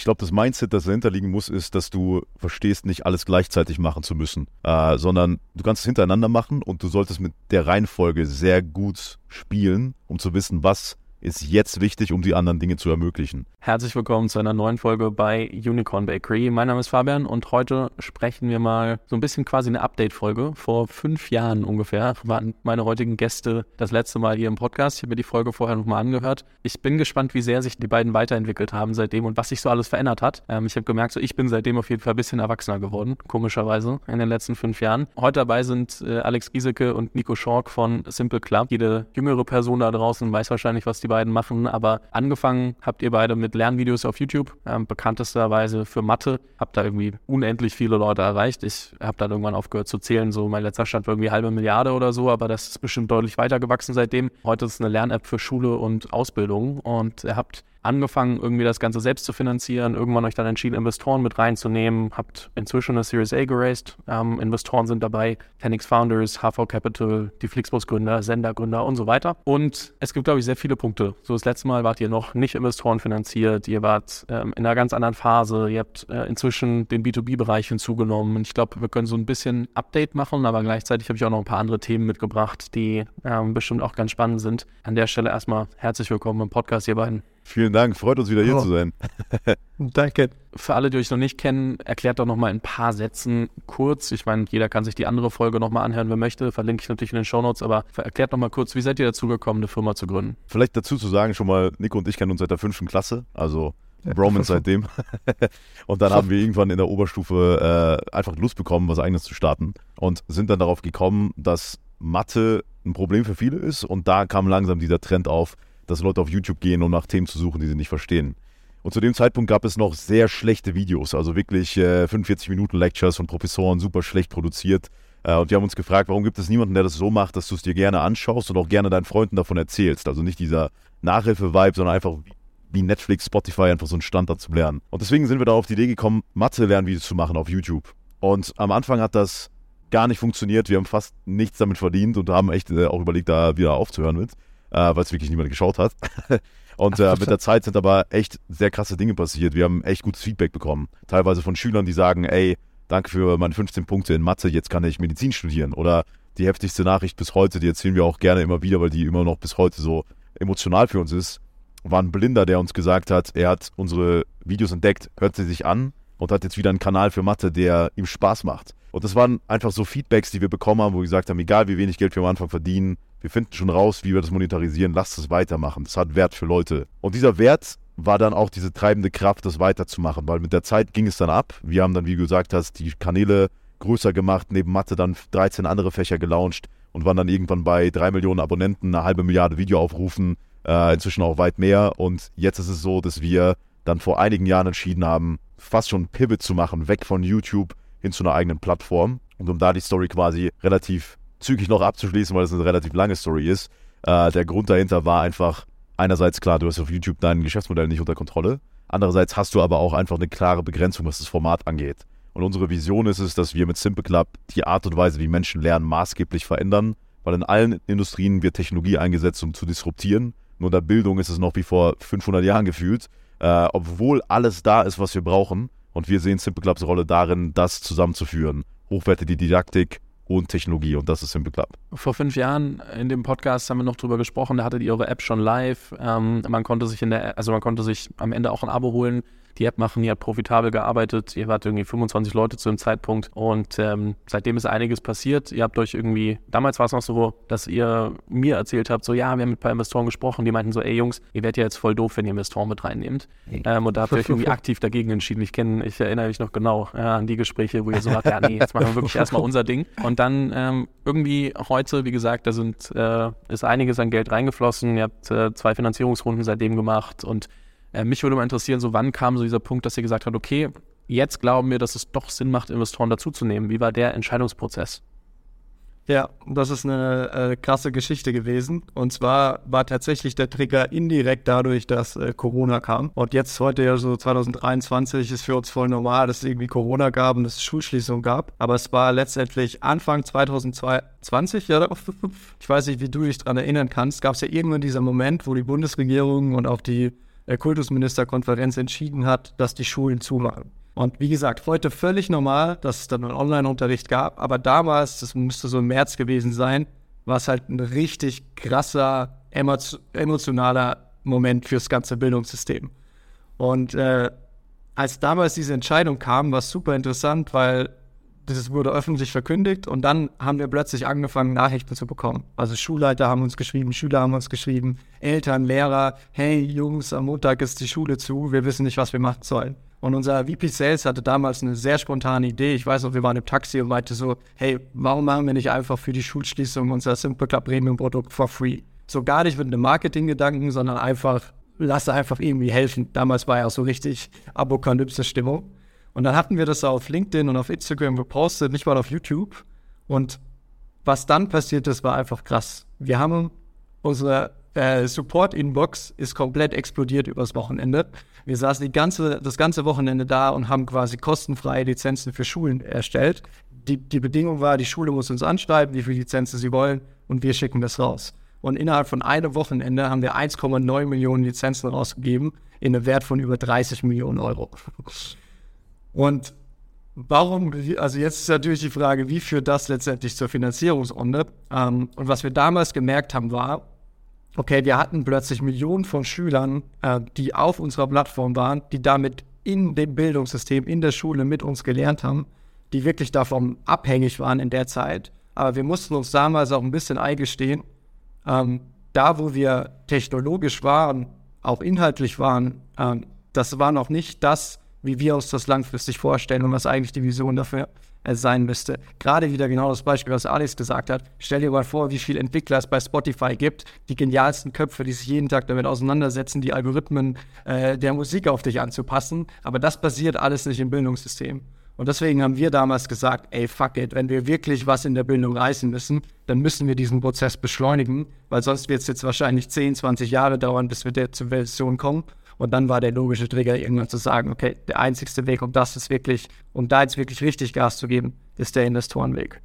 Ich glaube, das Mindset, das dahinter liegen muss, ist, dass du verstehst, nicht alles gleichzeitig machen zu müssen, äh, sondern du kannst es hintereinander machen und du solltest mit der Reihenfolge sehr gut spielen, um zu wissen, was ist jetzt wichtig, um die anderen Dinge zu ermöglichen. Herzlich willkommen zu einer neuen Folge bei Unicorn Bakery. Mein Name ist Fabian und heute sprechen wir mal so ein bisschen quasi eine Update-Folge. Vor fünf Jahren ungefähr waren meine heutigen Gäste das letzte Mal hier im Podcast. Ich habe mir die Folge vorher nochmal angehört. Ich bin gespannt, wie sehr sich die beiden weiterentwickelt haben seitdem und was sich so alles verändert hat. Ähm, ich habe gemerkt, so ich bin seitdem auf jeden Fall ein bisschen erwachsener geworden, komischerweise, in den letzten fünf Jahren. Heute dabei sind äh, Alex Giesecke und Nico Schork von Simple Club. Jede jüngere Person da draußen weiß wahrscheinlich, was die beiden machen, aber angefangen habt ihr beide mit Lernvideos auf YouTube, ähm, bekanntesterweise für Mathe. Habt da irgendwie unendlich viele Leute erreicht. Ich habe dann irgendwann aufgehört zu zählen, so mein letzter Stand war irgendwie halbe Milliarde oder so, aber das ist bestimmt deutlich weiter gewachsen seitdem. Heute ist es eine Lern-App für Schule und Ausbildung und ihr habt angefangen, irgendwie das Ganze selbst zu finanzieren, irgendwann euch dann entschieden, Investoren mit reinzunehmen, habt inzwischen eine Series A geraced, ähm, Investoren sind dabei, 10 Founders, HV Capital, die Flixbus-Gründer, Sender-Gründer und so weiter. Und es gibt, glaube ich, sehr viele Punkte. So das letzte Mal wart ihr noch nicht Investoren finanziert, ihr wart ähm, in einer ganz anderen Phase, ihr habt äh, inzwischen den B2B-Bereich hinzugenommen. Und ich glaube, wir können so ein bisschen Update machen, aber gleichzeitig habe ich auch noch ein paar andere Themen mitgebracht, die ähm, bestimmt auch ganz spannend sind. An der Stelle erstmal herzlich willkommen im Podcast, ihr beiden. Vielen Dank, freut uns wieder hier oh. zu sein. Danke. Für alle, die euch noch nicht kennen, erklärt doch nochmal in ein paar Sätzen kurz. Ich meine, jeder kann sich die andere Folge nochmal anhören, wer möchte. Verlinke ich natürlich in den Shownotes, aber erklärt nochmal kurz, wie seid ihr dazu gekommen, eine Firma zu gründen? Vielleicht dazu zu sagen, schon mal, Nico und ich kennen uns seit der fünften Klasse, also Bromance seitdem. und dann haben wir irgendwann in der Oberstufe äh, einfach Lust bekommen, was eigenes zu starten und sind dann darauf gekommen, dass Mathe ein Problem für viele ist und da kam langsam dieser Trend auf, dass Leute auf YouTube gehen, um nach Themen zu suchen, die sie nicht verstehen. Und zu dem Zeitpunkt gab es noch sehr schlechte Videos, also wirklich äh, 45 Minuten Lectures von Professoren, super schlecht produziert. Äh, und wir haben uns gefragt, warum gibt es niemanden, der das so macht, dass du es dir gerne anschaust und auch gerne deinen Freunden davon erzählst. Also nicht dieser Nachhilfe-Vibe, sondern einfach wie Netflix, Spotify, einfach so einen Standard zu lernen. Und deswegen sind wir da auf die Idee gekommen, Mathe-Lernvideos zu machen auf YouTube. Und am Anfang hat das gar nicht funktioniert. Wir haben fast nichts damit verdient und haben echt äh, auch überlegt, da wieder aufzuhören mit äh, weil es wirklich niemand geschaut hat. Und äh, mit der Zeit sind aber echt sehr krasse Dinge passiert. Wir haben echt gutes Feedback bekommen. Teilweise von Schülern, die sagen, ey, danke für meine 15 Punkte in Mathe, jetzt kann ich Medizin studieren. Oder die heftigste Nachricht bis heute, die erzählen wir auch gerne immer wieder, weil die immer noch bis heute so emotional für uns ist, war ein Blinder, der uns gesagt hat, er hat unsere Videos entdeckt, hört sie sich an und hat jetzt wieder einen Kanal für Mathe, der ihm Spaß macht. Und das waren einfach so Feedbacks, die wir bekommen haben, wo wir gesagt haben, egal wie wenig Geld wir am Anfang verdienen, wir finden schon raus, wie wir das monetarisieren, lasst es weitermachen. Das hat Wert für Leute. Und dieser Wert war dann auch diese treibende Kraft, das weiterzumachen, weil mit der Zeit ging es dann ab. Wir haben dann, wie du gesagt hast, die Kanäle größer gemacht, neben Mathe dann 13 andere Fächer gelauncht und waren dann irgendwann bei 3 Millionen Abonnenten, eine halbe Milliarde Videoaufrufen, äh, inzwischen auch weit mehr. Und jetzt ist es so, dass wir dann vor einigen Jahren entschieden haben, fast schon ein Pivot zu machen, weg von YouTube hin zu einer eigenen Plattform. Und um da die Story quasi relativ zügig noch abzuschließen, weil es eine relativ lange Story ist. Äh, der Grund dahinter war einfach, einerseits klar, du hast auf YouTube dein Geschäftsmodell nicht unter Kontrolle. Andererseits hast du aber auch einfach eine klare Begrenzung, was das Format angeht. Und unsere Vision ist es, dass wir mit Simple Club die Art und Weise, wie Menschen lernen, maßgeblich verändern, weil in allen Industrien wird Technologie eingesetzt, um zu disruptieren. Nur in der Bildung ist es noch wie vor 500 Jahren gefühlt, äh, obwohl alles da ist, was wir brauchen. Und wir sehen Simple Clubs Rolle darin, das zusammenzuführen. Hochwertige Didaktik, und Technologie und das ist Simple Club. Vor fünf Jahren in dem Podcast haben wir noch drüber gesprochen, da hattet ihr eure App schon live. Ähm, man konnte sich in der, also man konnte sich am Ende auch ein Abo holen die App machen. Ihr habt profitabel gearbeitet. Ihr wart irgendwie 25 Leute zu dem Zeitpunkt und ähm, seitdem ist einiges passiert. Ihr habt euch irgendwie, damals war es noch so, dass ihr mir erzählt habt, so ja, wir haben mit ein paar Investoren gesprochen, die meinten so, ey Jungs, ihr werdet ja jetzt voll doof, wenn ihr Investoren mit reinnehmt. Ähm, und da habt ihr euch irgendwie aktiv dagegen entschieden. Ich kenne, ich erinnere mich noch genau äh, an die Gespräche, wo ihr so sagt, ja, nee, jetzt machen wir wirklich erstmal unser Ding. Und dann ähm, irgendwie heute, wie gesagt, da sind, äh, ist einiges an Geld reingeflossen. Ihr habt äh, zwei Finanzierungsrunden seitdem gemacht und äh, mich würde mal interessieren, so wann kam so dieser Punkt, dass ihr gesagt habt, okay, jetzt glauben wir, dass es doch Sinn macht, Investoren dazuzunehmen. Wie war der Entscheidungsprozess? Ja, das ist eine äh, krasse Geschichte gewesen. Und zwar war tatsächlich der Trigger indirekt dadurch, dass äh, Corona kam. Und jetzt heute ja so 2023 ist für uns voll normal, dass es irgendwie Corona gab und dass es Schulschließung gab. Aber es war letztendlich Anfang 2020, ja, ich weiß nicht, wie du dich daran erinnern kannst, gab es ja irgendwann dieser Moment, wo die Bundesregierung und auch die äh, Kultusministerkonferenz entschieden hat, dass die Schulen zumachen. Und wie gesagt, heute völlig normal, dass es dann einen Online-Unterricht gab, aber damals, das müsste so im März gewesen sein, war es halt ein richtig krasser, emotionaler Moment fürs ganze Bildungssystem. Und äh, als damals diese Entscheidung kam, war es super interessant, weil das wurde öffentlich verkündigt und dann haben wir plötzlich angefangen, Nachrichten zu bekommen. Also Schulleiter haben uns geschrieben, Schüler haben uns geschrieben, Eltern, Lehrer, hey Jungs, am Montag ist die Schule zu, wir wissen nicht, was wir machen sollen. Und unser VP Sales hatte damals eine sehr spontane Idee. Ich weiß noch, wir waren im Taxi und meinte so, hey, warum machen wir nicht einfach für die Schulschließung unser Simple Club Premium Produkt for free? So gar nicht mit einem Marketinggedanken, sondern einfach, lass einfach irgendwie helfen. Damals war ja so richtig Apokalypse-Stimmung. Und dann hatten wir das auf LinkedIn und auf Instagram gepostet, nicht mal auf YouTube. Und was dann passiert ist, war einfach krass. Wir haben unsere äh, Support-Inbox ist komplett explodiert übers Wochenende. Wir saßen die ganze, das ganze Wochenende da und haben quasi kostenfreie Lizenzen für Schulen erstellt. Die, die Bedingung war, die Schule muss uns anschreiben, wie viele Lizenzen sie wollen, und wir schicken das raus. Und innerhalb von einem Wochenende haben wir 1,9 Millionen Lizenzen rausgegeben in einem Wert von über 30 Millionen Euro. Und warum, also jetzt ist natürlich die Frage, wie führt das letztendlich zur Finanzierungsrunde? Ähm, und was wir damals gemerkt haben, war, okay, wir hatten plötzlich Millionen von Schülern, äh, die auf unserer Plattform waren, die damit in dem Bildungssystem, in der Schule mit uns gelernt haben, die wirklich davon abhängig waren in der Zeit. Aber wir mussten uns damals auch ein bisschen eingestehen, ähm, da wo wir technologisch waren, auch inhaltlich waren, ähm, das war noch nicht das, wie wir uns das langfristig vorstellen und was eigentlich die Vision dafür äh, sein müsste. Gerade wieder genau das Beispiel, was Alex gesagt hat. Stell dir mal vor, wie viele Entwickler es bei Spotify gibt, die genialsten Köpfe, die sich jeden Tag damit auseinandersetzen, die Algorithmen äh, der Musik auf dich anzupassen. Aber das passiert alles nicht im Bildungssystem. Und deswegen haben wir damals gesagt, ey, fuck it, wenn wir wirklich was in der Bildung reißen müssen, dann müssen wir diesen Prozess beschleunigen, weil sonst wird es jetzt wahrscheinlich 10, 20 Jahre dauern, bis wir zur Version kommen. Und dann war der logische Trigger, irgendwann zu sagen, okay, der einzigste Weg, um das ist wirklich, um da jetzt wirklich richtig Gas zu geben, ist der Investorenweg.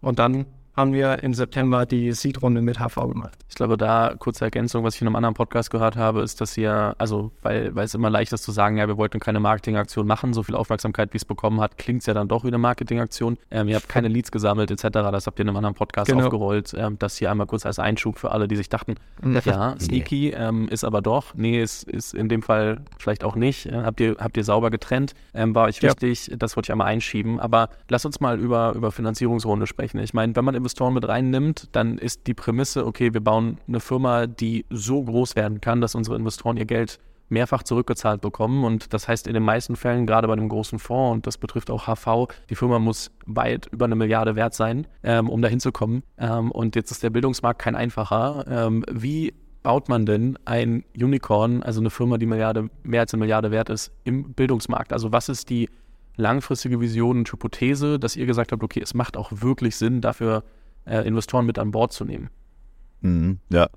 Und dann haben wir im September die Seed-Runde mit HV gemacht. Ich glaube, da kurze Ergänzung, was ich in einem anderen Podcast gehört habe, ist, dass ihr, also, weil, weil es immer leicht ist zu sagen, ja, wir wollten keine Marketingaktion machen, so viel Aufmerksamkeit, wie es bekommen hat, klingt es ja dann doch wie eine Marketingaktion. Ähm, ihr habt keine Leads gesammelt, etc. Das habt ihr in einem anderen Podcast genau. aufgerollt. Ähm, das hier einmal kurz als Einschub für alle, die sich dachten, ja, sneaky, ähm, ist aber doch. Nee, ist, ist in dem Fall vielleicht auch nicht. Äh, habt, ihr, habt ihr sauber getrennt. Ähm, war euch ja. wichtig, das wollte ich einmal einschieben. Aber lass uns mal über, über Finanzierungsrunde sprechen. Ich meine, wenn man Investoren mit reinnimmt, dann ist die Prämisse, okay, wir bauen eine Firma, die so groß werden kann, dass unsere Investoren ihr Geld mehrfach zurückgezahlt bekommen. Und das heißt in den meisten Fällen, gerade bei einem großen Fonds, und das betrifft auch HV, die Firma muss weit über eine Milliarde wert sein, ähm, um dahin zu kommen. Ähm, und jetzt ist der Bildungsmarkt kein einfacher. Ähm, wie baut man denn ein Unicorn, also eine Firma, die Milliarde, mehr als eine Milliarde wert ist, im Bildungsmarkt? Also was ist die langfristige Vision und Hypothese, dass ihr gesagt habt, okay, es macht auch wirklich Sinn, dafür äh, Investoren mit an Bord zu nehmen. Mhm, ja,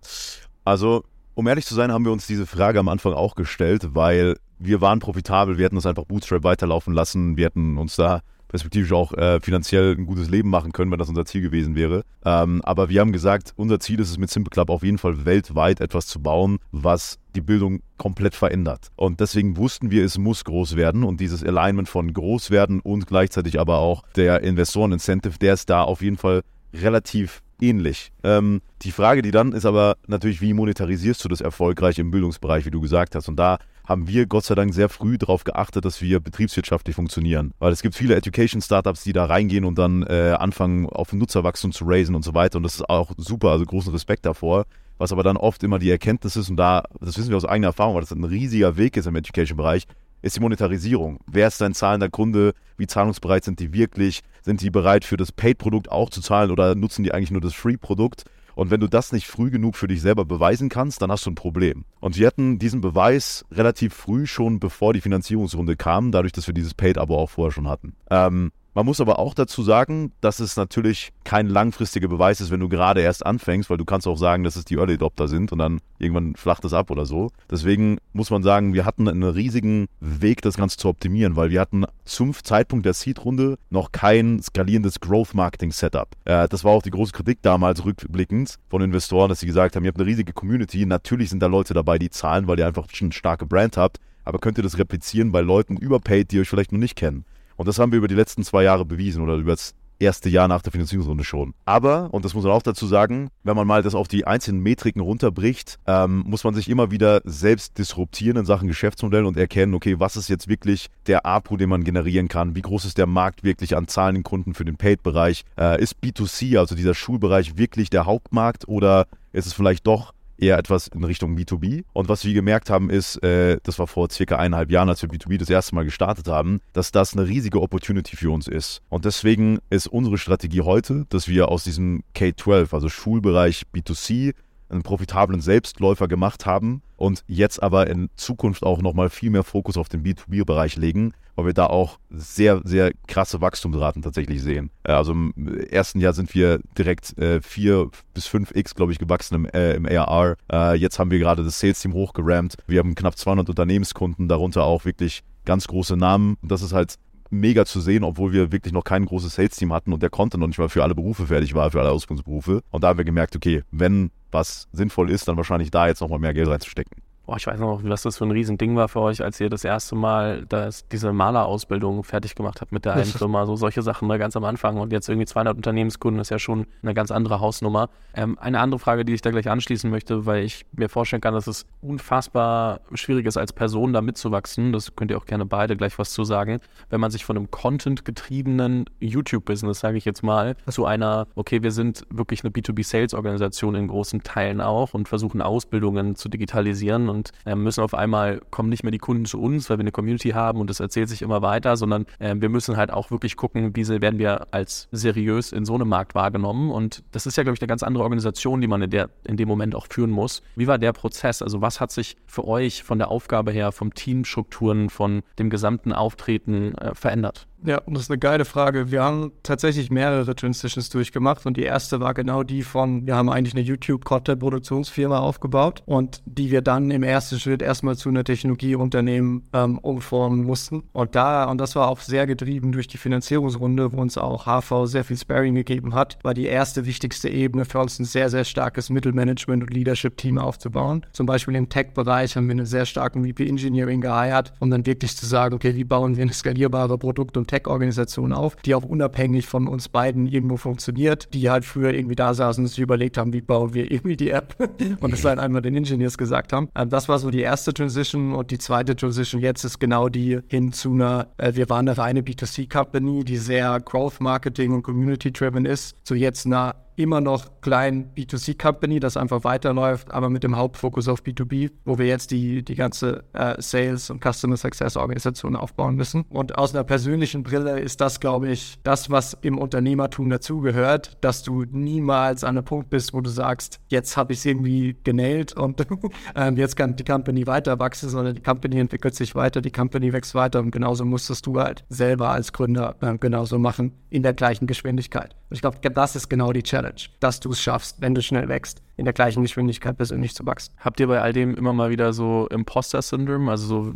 also um ehrlich zu sein, haben wir uns diese Frage am Anfang auch gestellt, weil wir waren profitabel, wir hätten das einfach Bootstrap weiterlaufen lassen, wir hätten uns da perspektivisch auch äh, finanziell ein gutes Leben machen können, wenn das unser Ziel gewesen wäre. Ähm, aber wir haben gesagt, unser Ziel ist es mit Simple Club auf jeden Fall weltweit etwas zu bauen, was die Bildung komplett verändert. Und deswegen wussten wir, es muss groß werden und dieses Alignment von groß werden und gleichzeitig aber auch der Investoren-Incentive, der ist da auf jeden Fall relativ ähnlich. Ähm, die Frage, die dann ist aber natürlich, wie monetarisierst du das erfolgreich im Bildungsbereich, wie du gesagt hast. Und da haben wir Gott sei Dank sehr früh darauf geachtet, dass wir betriebswirtschaftlich funktionieren. Weil es gibt viele Education-Startups, die da reingehen und dann äh, anfangen, auf Nutzerwachstum zu raisen und so weiter. Und das ist auch super, also großen Respekt davor. Was aber dann oft immer die Erkenntnis ist, und da, das wissen wir aus eigener Erfahrung, weil das ein riesiger Weg ist im Education-Bereich, ist die Monetarisierung. Wer ist dein zahlender Kunde? Wie zahlungsbereit sind die wirklich? Sind die bereit für das Paid-Produkt auch zu zahlen oder nutzen die eigentlich nur das Free-Produkt? Und wenn du das nicht früh genug für dich selber beweisen kannst, dann hast du ein Problem. Und wir hatten diesen Beweis relativ früh schon, bevor die Finanzierungsrunde kam, dadurch, dass wir dieses Paid-Abo auch vorher schon hatten. Ähm, Man muss aber auch dazu sagen, dass es natürlich kein langfristiger Beweis ist, wenn du gerade erst anfängst, weil du kannst auch sagen, dass es die Early Adopter sind und dann irgendwann flacht es ab oder so. Deswegen muss man sagen, wir hatten einen riesigen Weg, das Ganze zu optimieren, weil wir hatten zum Zeitpunkt der Seed-Runde noch kein skalierendes Growth-Marketing-Setup. Äh, das war auch die große Kritik damals rückblickend von Investoren, dass sie gesagt haben, ihr habt eine riesige Community, natürlich sind da Leute dabei, die zahlen, weil ihr einfach schon eine starke Brand habt, aber könnt ihr das replizieren bei Leuten überpaid, die euch vielleicht noch nicht kennen? Und das haben wir über die letzten zwei Jahre bewiesen oder über das erste Jahr nach der Finanzierungsrunde schon. Aber, und das muss man auch dazu sagen, wenn man mal das auf die einzelnen Metriken runterbricht, ähm, muss man sich immer wieder selbst disruptieren in Sachen Geschäftsmodell und erkennen, okay, was ist jetzt wirklich der APU, den man generieren kann? Wie groß ist der Markt wirklich an zahlenden Kunden für den Paid-Bereich? Äh, ist B2C, also dieser Schulbereich, wirklich der Hauptmarkt oder ist es vielleicht doch eher etwas in Richtung B2B. Und was wir gemerkt haben, ist, äh, das war vor circa eineinhalb Jahren, als wir B2B das erste Mal gestartet haben, dass das eine riesige Opportunity für uns ist. Und deswegen ist unsere Strategie heute, dass wir aus diesem K-12, also Schulbereich B2C, einen profitablen Selbstläufer gemacht haben und jetzt aber in Zukunft auch nochmal viel mehr Fokus auf den B2B-Bereich legen, weil wir da auch sehr, sehr krasse Wachstumsraten tatsächlich sehen. Äh, also im ersten Jahr sind wir direkt äh, 4 bis 5x, glaube ich, gewachsen im, äh, im ARR. Äh, jetzt haben wir gerade das Sales-Team hochgerammt. Wir haben knapp 200 Unternehmenskunden, darunter auch wirklich ganz große Namen. Und das ist halt mega zu sehen, obwohl wir wirklich noch kein großes Sales-Team hatten und der Content noch nicht mal für alle Berufe fertig war, für alle Ausbildungsberufe. Und da haben wir gemerkt, okay, wenn was sinnvoll ist, dann wahrscheinlich da jetzt nochmal mehr Geld reinzustecken. Boah, ich weiß noch, was das für ein Riesending war für euch, als ihr das erste Mal das, diese Malerausbildung fertig gemacht habt mit der einen Firma. So solche Sachen ne, ganz am Anfang. Und jetzt irgendwie 200 Unternehmenskunden ist ja schon eine ganz andere Hausnummer. Ähm, eine andere Frage, die ich da gleich anschließen möchte, weil ich mir vorstellen kann, dass es unfassbar schwierig ist, als Person da mitzuwachsen. Das könnt ihr auch gerne beide gleich was zu sagen. Wenn man sich von einem Content-getriebenen YouTube-Business, sage ich jetzt mal, zu einer, okay, wir sind wirklich eine B2B-Sales-Organisation in großen Teilen auch und versuchen Ausbildungen zu digitalisieren und äh, müssen auf einmal, kommen nicht mehr die Kunden zu uns, weil wir eine Community haben und das erzählt sich immer weiter, sondern äh, wir müssen halt auch wirklich gucken, wie werden wir als seriös in so einem Markt wahrgenommen. Und das ist ja, glaube ich, eine ganz andere Organisation, die man in, der, in dem Moment auch führen muss. Wie war der Prozess? Also was hat sich für euch von der Aufgabe her, vom Teamstrukturen, von dem gesamten Auftreten äh, verändert? Ja, das ist eine geile Frage. Wir haben tatsächlich mehrere Transitions durchgemacht und die erste war genau die von, wir haben eigentlich eine YouTube-Content-Produktionsfirma aufgebaut und die wir dann im ersten Schritt erstmal zu einer Technologieunternehmen ähm, umformen mussten. Und da, und das war auch sehr getrieben durch die Finanzierungsrunde, wo uns auch HV sehr viel Sparing gegeben hat, war die erste wichtigste Ebene für uns ein sehr, sehr starkes Mittelmanagement und Leadership-Team aufzubauen. Zum Beispiel im Tech-Bereich haben wir einen sehr starken VP Engineering geheiert, um dann wirklich zu sagen, okay, wie bauen wir eine skalierbare Produkt- und Tech-Organisation auf, die auch unabhängig von uns beiden irgendwo funktioniert, die halt früher irgendwie da saßen und sich überlegt haben, wie bauen wir irgendwie die App und es dann einmal den Engineers gesagt haben. Ähm, das war so die erste Transition und die zweite Transition jetzt ist genau die hin zu einer, äh, wir waren eine reine B2C-Company, die sehr Growth-Marketing und Community-driven ist, zu jetzt einer immer noch kleinen B2C-Company, das einfach weiterläuft, aber mit dem Hauptfokus auf B2B, wo wir jetzt die, die ganze äh, Sales- und Customer Success-Organisation aufbauen müssen. Und aus einer persönlichen Brille ist das, glaube ich, das, was im Unternehmertum dazugehört, dass du niemals an einem Punkt bist, wo du sagst, jetzt habe ich es irgendwie genäht und ähm, jetzt kann die Company weiter wachsen, sondern die Company entwickelt sich weiter, die Company wächst weiter und genauso musstest du halt selber als Gründer äh, genauso machen, in der gleichen Geschwindigkeit. Und ich glaube, das ist genau die Challenge dass du es schaffst, wenn du schnell wächst, in der gleichen Geschwindigkeit persönlich zu wachsen. Habt ihr bei all dem immer mal wieder so Imposter-Syndrom, also so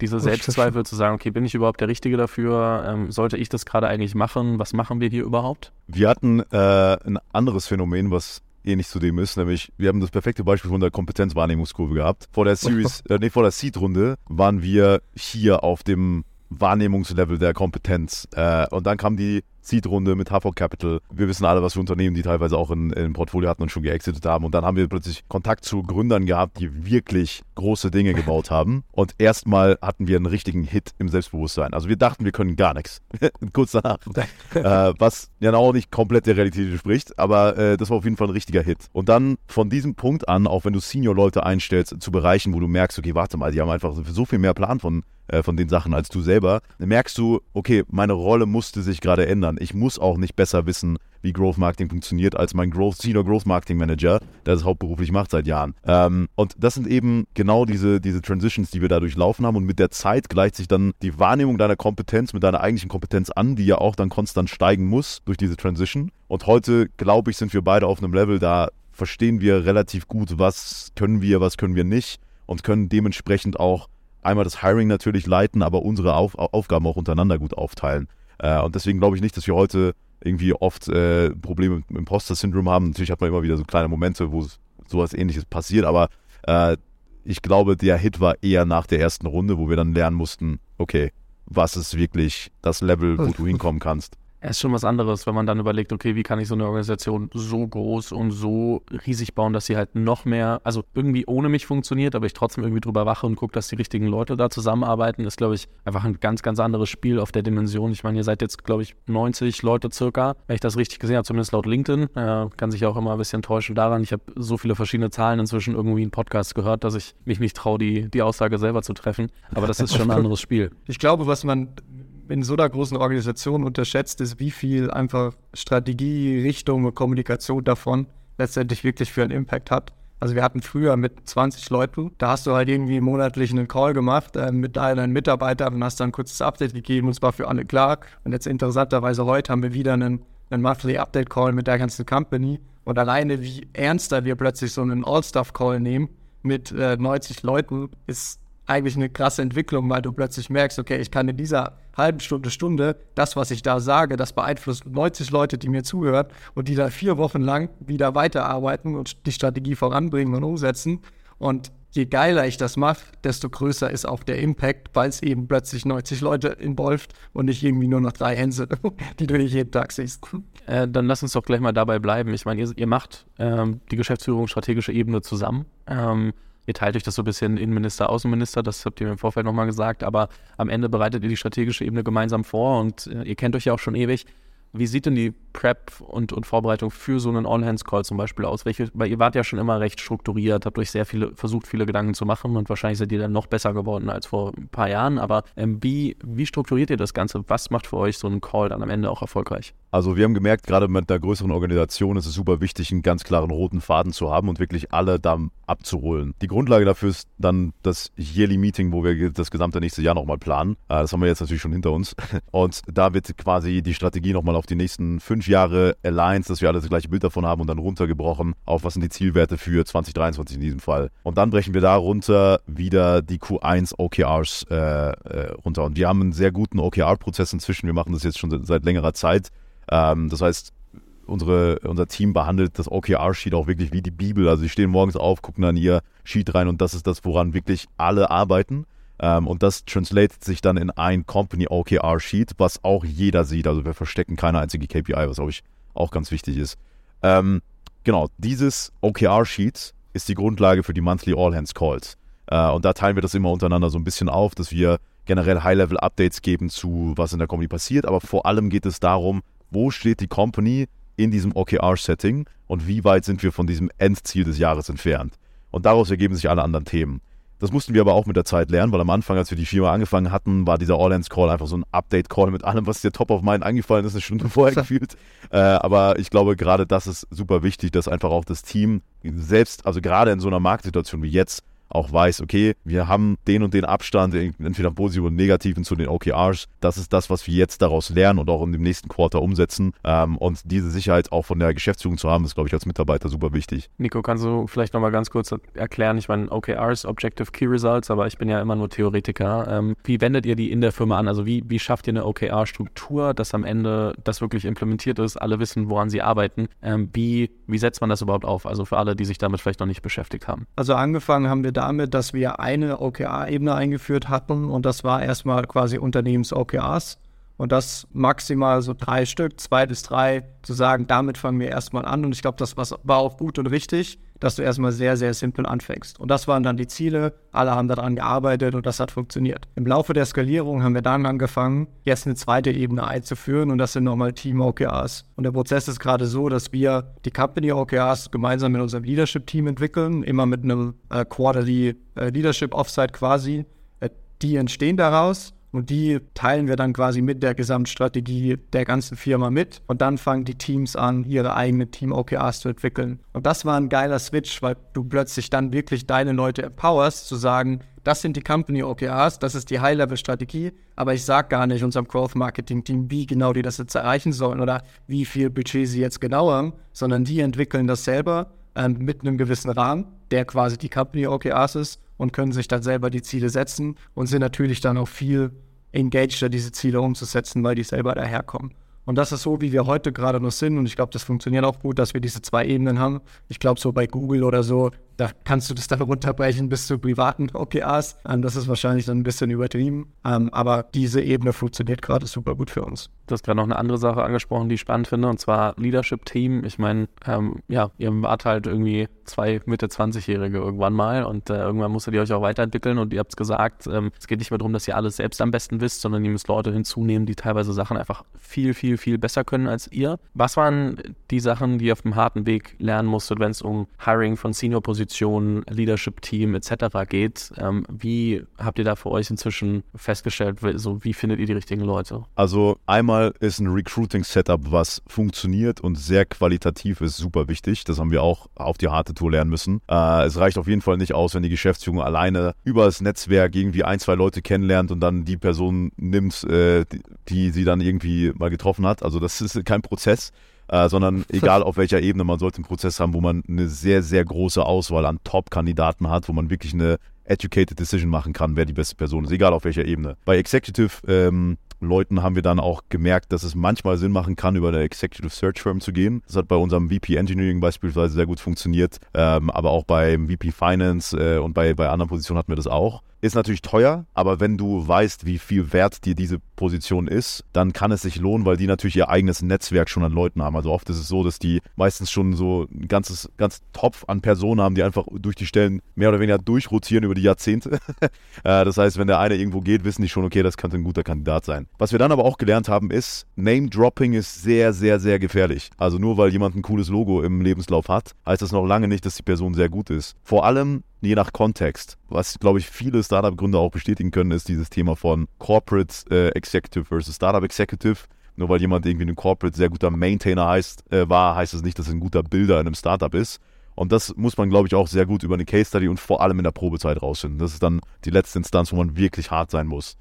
diese Selbstzweifel zu sagen, okay, bin ich überhaupt der Richtige dafür? Ähm, sollte ich das gerade eigentlich machen? Was machen wir hier überhaupt? Wir hatten äh, ein anderes Phänomen, was ähnlich zu dem ist, nämlich wir haben das perfekte Beispiel von der Kompetenzwahrnehmungskurve gehabt. Vor der Series, äh, nee, vor der Seed-Runde waren wir hier auf dem Wahrnehmungslevel der Kompetenz. Äh, und dann kam die Seed-Runde mit HV Capital. Wir wissen alle, was für Unternehmen die teilweise auch in, in Portfolio hatten und schon geexitet haben. Und dann haben wir plötzlich Kontakt zu Gründern gehabt, die wirklich große Dinge gebaut haben. Und erstmal hatten wir einen richtigen Hit im Selbstbewusstsein. Also wir dachten, wir können gar nichts. Kurz danach. äh, was ja auch nicht komplett der Realität entspricht, aber äh, das war auf jeden Fall ein richtiger Hit. Und dann von diesem Punkt an, auch wenn du Senior-Leute einstellst zu Bereichen, wo du merkst, okay, warte mal, die haben einfach so viel mehr Plan von äh, von den Sachen als du selber, merkst du, okay, meine Rolle musste sich gerade ändern. Ich muss auch nicht besser wissen, wie Growth Marketing funktioniert, als mein Growth, Senior Growth Marketing Manager, der das hauptberuflich macht seit Jahren. Ähm, und das sind eben genau diese, diese Transitions, die wir dadurch laufen haben. Und mit der Zeit gleicht sich dann die Wahrnehmung deiner Kompetenz mit deiner eigentlichen Kompetenz an, die ja auch dann konstant steigen muss durch diese Transition. Und heute, glaube ich, sind wir beide auf einem Level, da verstehen wir relativ gut, was können wir, was können wir nicht und können dementsprechend auch einmal das Hiring natürlich leiten, aber unsere Auf Aufgaben auch untereinander gut aufteilen. Äh, und deswegen glaube ich nicht, dass wir heute irgendwie oft äh, Probleme mit Imposter-Syndrom haben. Natürlich hat man immer wieder so kleine Momente, wo sowas ähnliches passiert, aber äh, ich glaube, der Hit war eher nach der ersten Runde, wo wir dann lernen mussten, okay, was ist wirklich das Level, wo du hinkommen kannst. Es ist schon was anderes, wenn man dann überlegt, okay, wie kann ich so eine Organisation so groß und so riesig bauen, dass sie halt noch mehr, also irgendwie ohne mich funktioniert, aber ich trotzdem irgendwie drüber wache und gucke, dass die richtigen Leute da zusammenarbeiten, ist, glaube ich, einfach ein ganz, ganz anderes Spiel auf der Dimension. Ich meine, ihr seid jetzt, glaube ich, 90 Leute circa, wenn ich das richtig gesehen habe, zumindest laut LinkedIn. Äh, kann sich auch immer ein bisschen täuschen daran. Ich habe so viele verschiedene Zahlen inzwischen irgendwie in Podcasts gehört, dass ich mich nicht traue, die, die Aussage selber zu treffen. Aber das ist schon ein anderes Spiel. Ich glaube, was man in so einer großen Organisation unterschätzt ist, wie viel einfach Strategie, Richtung und Kommunikation davon letztendlich wirklich für einen Impact hat. Also wir hatten früher mit 20 Leuten, da hast du halt irgendwie monatlich einen Call gemacht äh, mit deinen Mitarbeitern und hast dann ein kurzes Update gegeben und es war für alle klar. Und jetzt interessanterweise heute haben wir wieder einen, einen Monthly Update Call mit der ganzen Company und alleine wie ernster wir plötzlich so einen All-Stuff Call nehmen mit äh, 90 Leuten ist eigentlich eine krasse Entwicklung, weil du plötzlich merkst, okay, ich kann in dieser halben Stunde, Stunde, das, was ich da sage, das beeinflusst 90 Leute, die mir zuhören und die da vier Wochen lang wieder weiterarbeiten und die Strategie voranbringen und umsetzen. Und je geiler ich das mache, desto größer ist auch der Impact, weil es eben plötzlich 90 Leute involviert und nicht irgendwie nur noch drei Hänse, die du nicht jeden Tag siehst. Äh, dann lass uns doch gleich mal dabei bleiben. Ich meine, ihr, ihr macht ähm, die Geschäftsführung strategische Ebene zusammen. Ähm, Ihr teilt euch das so ein bisschen Innenminister, Außenminister, das habt ihr mir im Vorfeld nochmal gesagt, aber am Ende bereitet ihr die strategische Ebene gemeinsam vor und äh, ihr kennt euch ja auch schon ewig. Wie sieht denn die Prep und, und Vorbereitung für so einen All-Hands-Call zum Beispiel aus? Welche, weil ihr wart ja schon immer recht strukturiert, habt euch sehr viele, versucht, viele Gedanken zu machen und wahrscheinlich seid ihr dann noch besser geworden als vor ein paar Jahren. Aber ähm, wie, wie strukturiert ihr das Ganze? Was macht für euch so ein Call dann am Ende auch erfolgreich? Also wir haben gemerkt, gerade mit einer größeren Organisation ist es super wichtig, einen ganz klaren roten Faden zu haben und wirklich alle da abzuholen. Die Grundlage dafür ist dann das Yearly Meeting, wo wir das gesamte nächste Jahr nochmal planen. Äh, das haben wir jetzt natürlich schon hinter uns. Und da wird quasi die Strategie nochmal auf die nächsten fünf Jahre Alliance, dass wir alle das gleiche Bild davon haben und dann runtergebrochen auf was sind die Zielwerte für 2023 in diesem Fall. Und dann brechen wir da runter wieder die Q1 OKRs äh, äh, runter. Und wir haben einen sehr guten OKR-Prozess inzwischen. Wir machen das jetzt schon seit längerer Zeit. Ähm, das heißt, unsere, unser Team behandelt das OKR-Sheet auch wirklich wie die Bibel. Also sie stehen morgens auf, gucken dann ihr Sheet rein und das ist das, woran wirklich alle arbeiten. Ähm, und das translatet sich dann in ein Company OKR-Sheet, was auch jeder sieht. Also wir verstecken keine einzige KPI, was glaube ich auch ganz wichtig ist. Ähm, genau, dieses OKR-Sheet ist die Grundlage für die Monthly All Hands Calls. Äh, und da teilen wir das immer untereinander so ein bisschen auf, dass wir generell High-Level-Updates geben zu, was in der Company passiert. Aber vor allem geht es darum, wo steht die Company in diesem OKR-Setting und wie weit sind wir von diesem Endziel des Jahres entfernt. Und daraus ergeben sich alle anderen Themen. Das mussten wir aber auch mit der Zeit lernen, weil am Anfang, als wir die Firma angefangen hatten, war dieser All-Hands-Call einfach so ein Update-Call mit allem, was dir top of mind eingefallen ist, eine Stunde vorher gefühlt. Äh, aber ich glaube, gerade das ist super wichtig, dass einfach auch das Team selbst, also gerade in so einer Marktsituation wie jetzt, auch weiß, okay, wir haben den und den Abstand, entweder positiv oder negativen zu den OKRs. Das ist das, was wir jetzt daraus lernen und auch in dem nächsten Quarter umsetzen. Ähm, und diese Sicherheit auch von der Geschäftsführung zu haben, ist, glaube ich, als Mitarbeiter super wichtig. Nico, kannst du vielleicht nochmal ganz kurz erklären? Ich meine, OKRs, Objective Key Results, aber ich bin ja immer nur Theoretiker. Ähm, wie wendet ihr die in der Firma an? Also wie, wie schafft ihr eine OKR-Struktur, dass am Ende das wirklich implementiert ist, alle wissen, woran sie arbeiten? Ähm, wie, wie setzt man das überhaupt auf? Also für alle, die sich damit vielleicht noch nicht beschäftigt haben. Also angefangen haben wir damit, dass wir eine OKR-Ebene eingeführt hatten und das war erstmal quasi Unternehmens-OKRs und das maximal so drei Stück, zwei bis drei, zu sagen, damit fangen wir erstmal an und ich glaube, das war auch gut und richtig dass du erstmal sehr, sehr simpel anfängst. Und das waren dann die Ziele. Alle haben daran gearbeitet und das hat funktioniert. Im Laufe der Skalierung haben wir dann angefangen, jetzt eine zweite Ebene einzuführen und das sind nochmal Team OKRs. Und der Prozess ist gerade so, dass wir die Company OKRs gemeinsam mit unserem Leadership Team entwickeln, immer mit einem äh, Quarterly äh, Leadership Offsite quasi. Äh, die entstehen daraus und die teilen wir dann quasi mit der Gesamtstrategie der ganzen Firma mit. Und dann fangen die Teams an, ihre eigenen Team-OKRs zu entwickeln. Und das war ein geiler Switch, weil du plötzlich dann wirklich deine Leute empowerst, zu sagen, das sind die Company OKRs, das ist die High-Level-Strategie, aber ich sage gar nicht unserem Growth-Marketing-Team, wie genau die das jetzt erreichen sollen oder wie viel Budget sie jetzt genau haben, sondern die entwickeln das selber ähm, mit einem gewissen Rahmen, der quasi die Company OKRs ist und können sich dann selber die Ziele setzen und sind natürlich dann auch viel engageder, diese Ziele umzusetzen, weil die selber daherkommen. Und das ist so, wie wir heute gerade noch sind. Und ich glaube, das funktioniert auch gut, dass wir diese zwei Ebenen haben. Ich glaube, so bei Google oder so, da kannst du das dann runterbrechen bis zu privaten OKRs. Ähm, das ist wahrscheinlich dann ein bisschen übertrieben. Ähm, aber diese Ebene funktioniert gerade super gut für uns. Du hast gerade noch eine andere Sache angesprochen, die ich spannend finde, und zwar Leadership-Team. Ich meine, ähm, ja, ihr wart halt irgendwie zwei Mitte 20-Jährige irgendwann mal und äh, irgendwann musstet ihr euch auch weiterentwickeln und ihr habt es gesagt, ähm, es geht nicht mehr darum, dass ihr alles selbst am besten wisst, sondern ihr müsst Leute hinzunehmen, die teilweise Sachen einfach viel, viel, viel besser können als ihr. Was waren die Sachen, die ihr auf dem harten Weg lernen musstet, wenn es um Hiring von Senior-Positionen, Leadership-Team etc. geht? Ähm, wie habt ihr da für euch inzwischen festgestellt, so wie findet ihr die richtigen Leute? Also einmal ist ein Recruiting-Setup, was funktioniert und sehr qualitativ ist, super wichtig. Das haben wir auch auf die harte Tour lernen müssen. Äh, es reicht auf jeden Fall nicht aus, wenn die Geschäftsführung alleine über das Netzwerk irgendwie ein, zwei Leute kennenlernt und dann die Person nimmt, äh, die sie dann irgendwie mal getroffen hat. Also das ist kein Prozess. Äh, sondern egal auf welcher Ebene, man sollte einen Prozess haben, wo man eine sehr, sehr große Auswahl an Top-Kandidaten hat, wo man wirklich eine educated decision machen kann, wer die beste Person ist, egal auf welcher Ebene. Bei Executive ähm, Leuten haben wir dann auch gemerkt, dass es manchmal Sinn machen kann, über eine Executive Search Firm zu gehen. Das hat bei unserem VP Engineering beispielsweise sehr gut funktioniert, ähm, aber auch beim VP Finance äh, und bei, bei anderen Positionen hatten wir das auch. Ist natürlich teuer, aber wenn du weißt, wie viel wert dir diese Position ist, dann kann es sich lohnen, weil die natürlich ihr eigenes Netzwerk schon an Leuten haben. Also oft ist es so, dass die meistens schon so ein ganzes, ganz Topf an Personen haben, die einfach durch die Stellen mehr oder weniger durchrotieren über die Jahrzehnte. Äh, das heißt, wenn der eine irgendwo geht, wissen die schon, okay, das könnte ein guter Kandidat sein. Was wir dann aber auch gelernt haben, ist, Name-Dropping ist sehr, sehr, sehr gefährlich. Also nur weil jemand ein cooles Logo im Lebenslauf hat, heißt das noch lange nicht, dass die Person sehr gut ist. Vor allem je nach Kontext. Was, glaube ich, viele Startup-Gründer auch bestätigen können, ist dieses Thema von Corporate äh, Executive versus Startup Executive. Nur weil jemand irgendwie in einem Corporate sehr guter Maintainer heißt, äh, war, heißt es das nicht, dass er ein guter Bilder in einem Startup ist. Und das muss man, glaube ich, auch sehr gut über eine Case Study und vor allem in der Probezeit rausfinden. Das ist dann die letzte Instanz, wo man wirklich hart sein muss.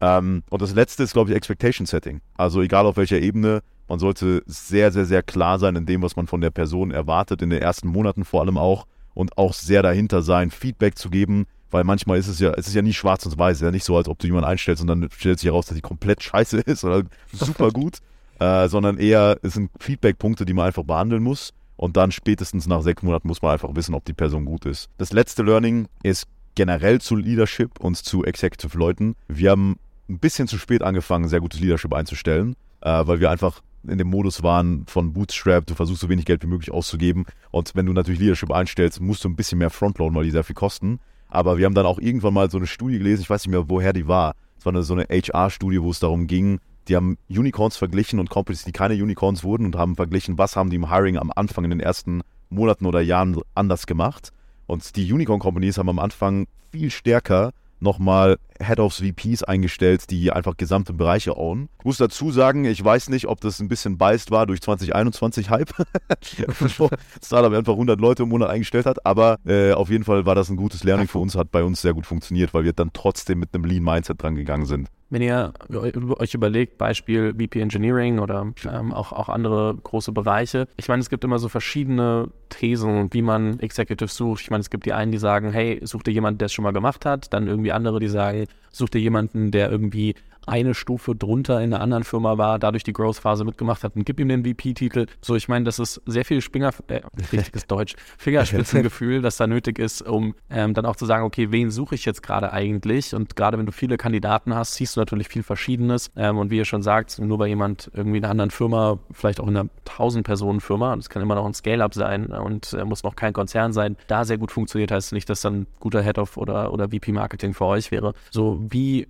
Ähm, und das letzte ist, glaube ich, Expectation Setting. Also egal auf welcher Ebene, man sollte sehr, sehr, sehr klar sein in dem, was man von der Person erwartet, in den ersten Monaten vor allem auch und auch sehr dahinter sein, Feedback zu geben, weil manchmal ist es ja, es ist ja nie schwarz und weiß, ja nicht so, als ob du jemanden einstellst und dann stellt sich heraus, dass die komplett scheiße ist oder super gut, äh, sondern eher, es sind Feedback-Punkte, die man einfach behandeln muss und dann spätestens nach sechs Monaten muss man einfach wissen, ob die Person gut ist. Das letzte Learning ist generell zu Leadership und zu Executive-Leuten. Wir haben ein bisschen zu spät angefangen, sehr gutes Leadership einzustellen, äh, weil wir einfach in dem Modus waren von Bootstrap, du versuchst so wenig Geld wie möglich auszugeben. Und wenn du natürlich Leadership einstellst, musst du ein bisschen mehr frontloaden, weil die sehr viel kosten. Aber wir haben dann auch irgendwann mal so eine Studie gelesen, ich weiß nicht mehr, woher die war. Es war eine, so eine HR-Studie, wo es darum ging, die haben Unicorns verglichen und Companies, die keine Unicorns wurden und haben verglichen, was haben die im Hiring am Anfang in den ersten Monaten oder Jahren anders gemacht. Und die Unicorn-Companies haben am Anfang viel stärker nochmal Head of VPs eingestellt, die einfach gesamte Bereiche own. Ich muss dazu sagen, ich weiß nicht, ob das ein bisschen biased war durch 2021 Hype. Startup einfach 100 Leute im Monat eingestellt hat, aber äh, auf jeden Fall war das ein gutes Learning für uns, hat bei uns sehr gut funktioniert, weil wir dann trotzdem mit einem Lean Mindset dran gegangen sind. Wenn ihr euch überlegt, Beispiel VP Engineering oder ähm, auch, auch andere große Bereiche, ich meine, es gibt immer so verschiedene Thesen, wie man Executives sucht. Ich meine, es gibt die einen, die sagen, hey, such dir jemanden, der es schon mal gemacht hat, dann irgendwie andere, die sagen, such dir jemanden, der irgendwie eine Stufe drunter in einer anderen Firma war, dadurch die Growth-Phase mitgemacht hat und gib ihm den VP-Titel. So, ich meine, das ist sehr viel Spinger, äh, richtiges Deutsch, Fingerspitzengefühl, das da nötig ist, um ähm, dann auch zu sagen, okay, wen suche ich jetzt gerade eigentlich? Und gerade wenn du viele Kandidaten hast, siehst du natürlich viel Verschiedenes. Ähm, und wie ihr schon sagt, nur bei jemand irgendwie in einer anderen Firma, vielleicht auch in einer 1000-Personen-Firma, das kann immer noch ein Scale-Up sein und äh, muss noch kein Konzern sein, da sehr gut funktioniert, heißt nicht, dass dann guter Head-of oder, oder VP-Marketing für euch wäre. So, wie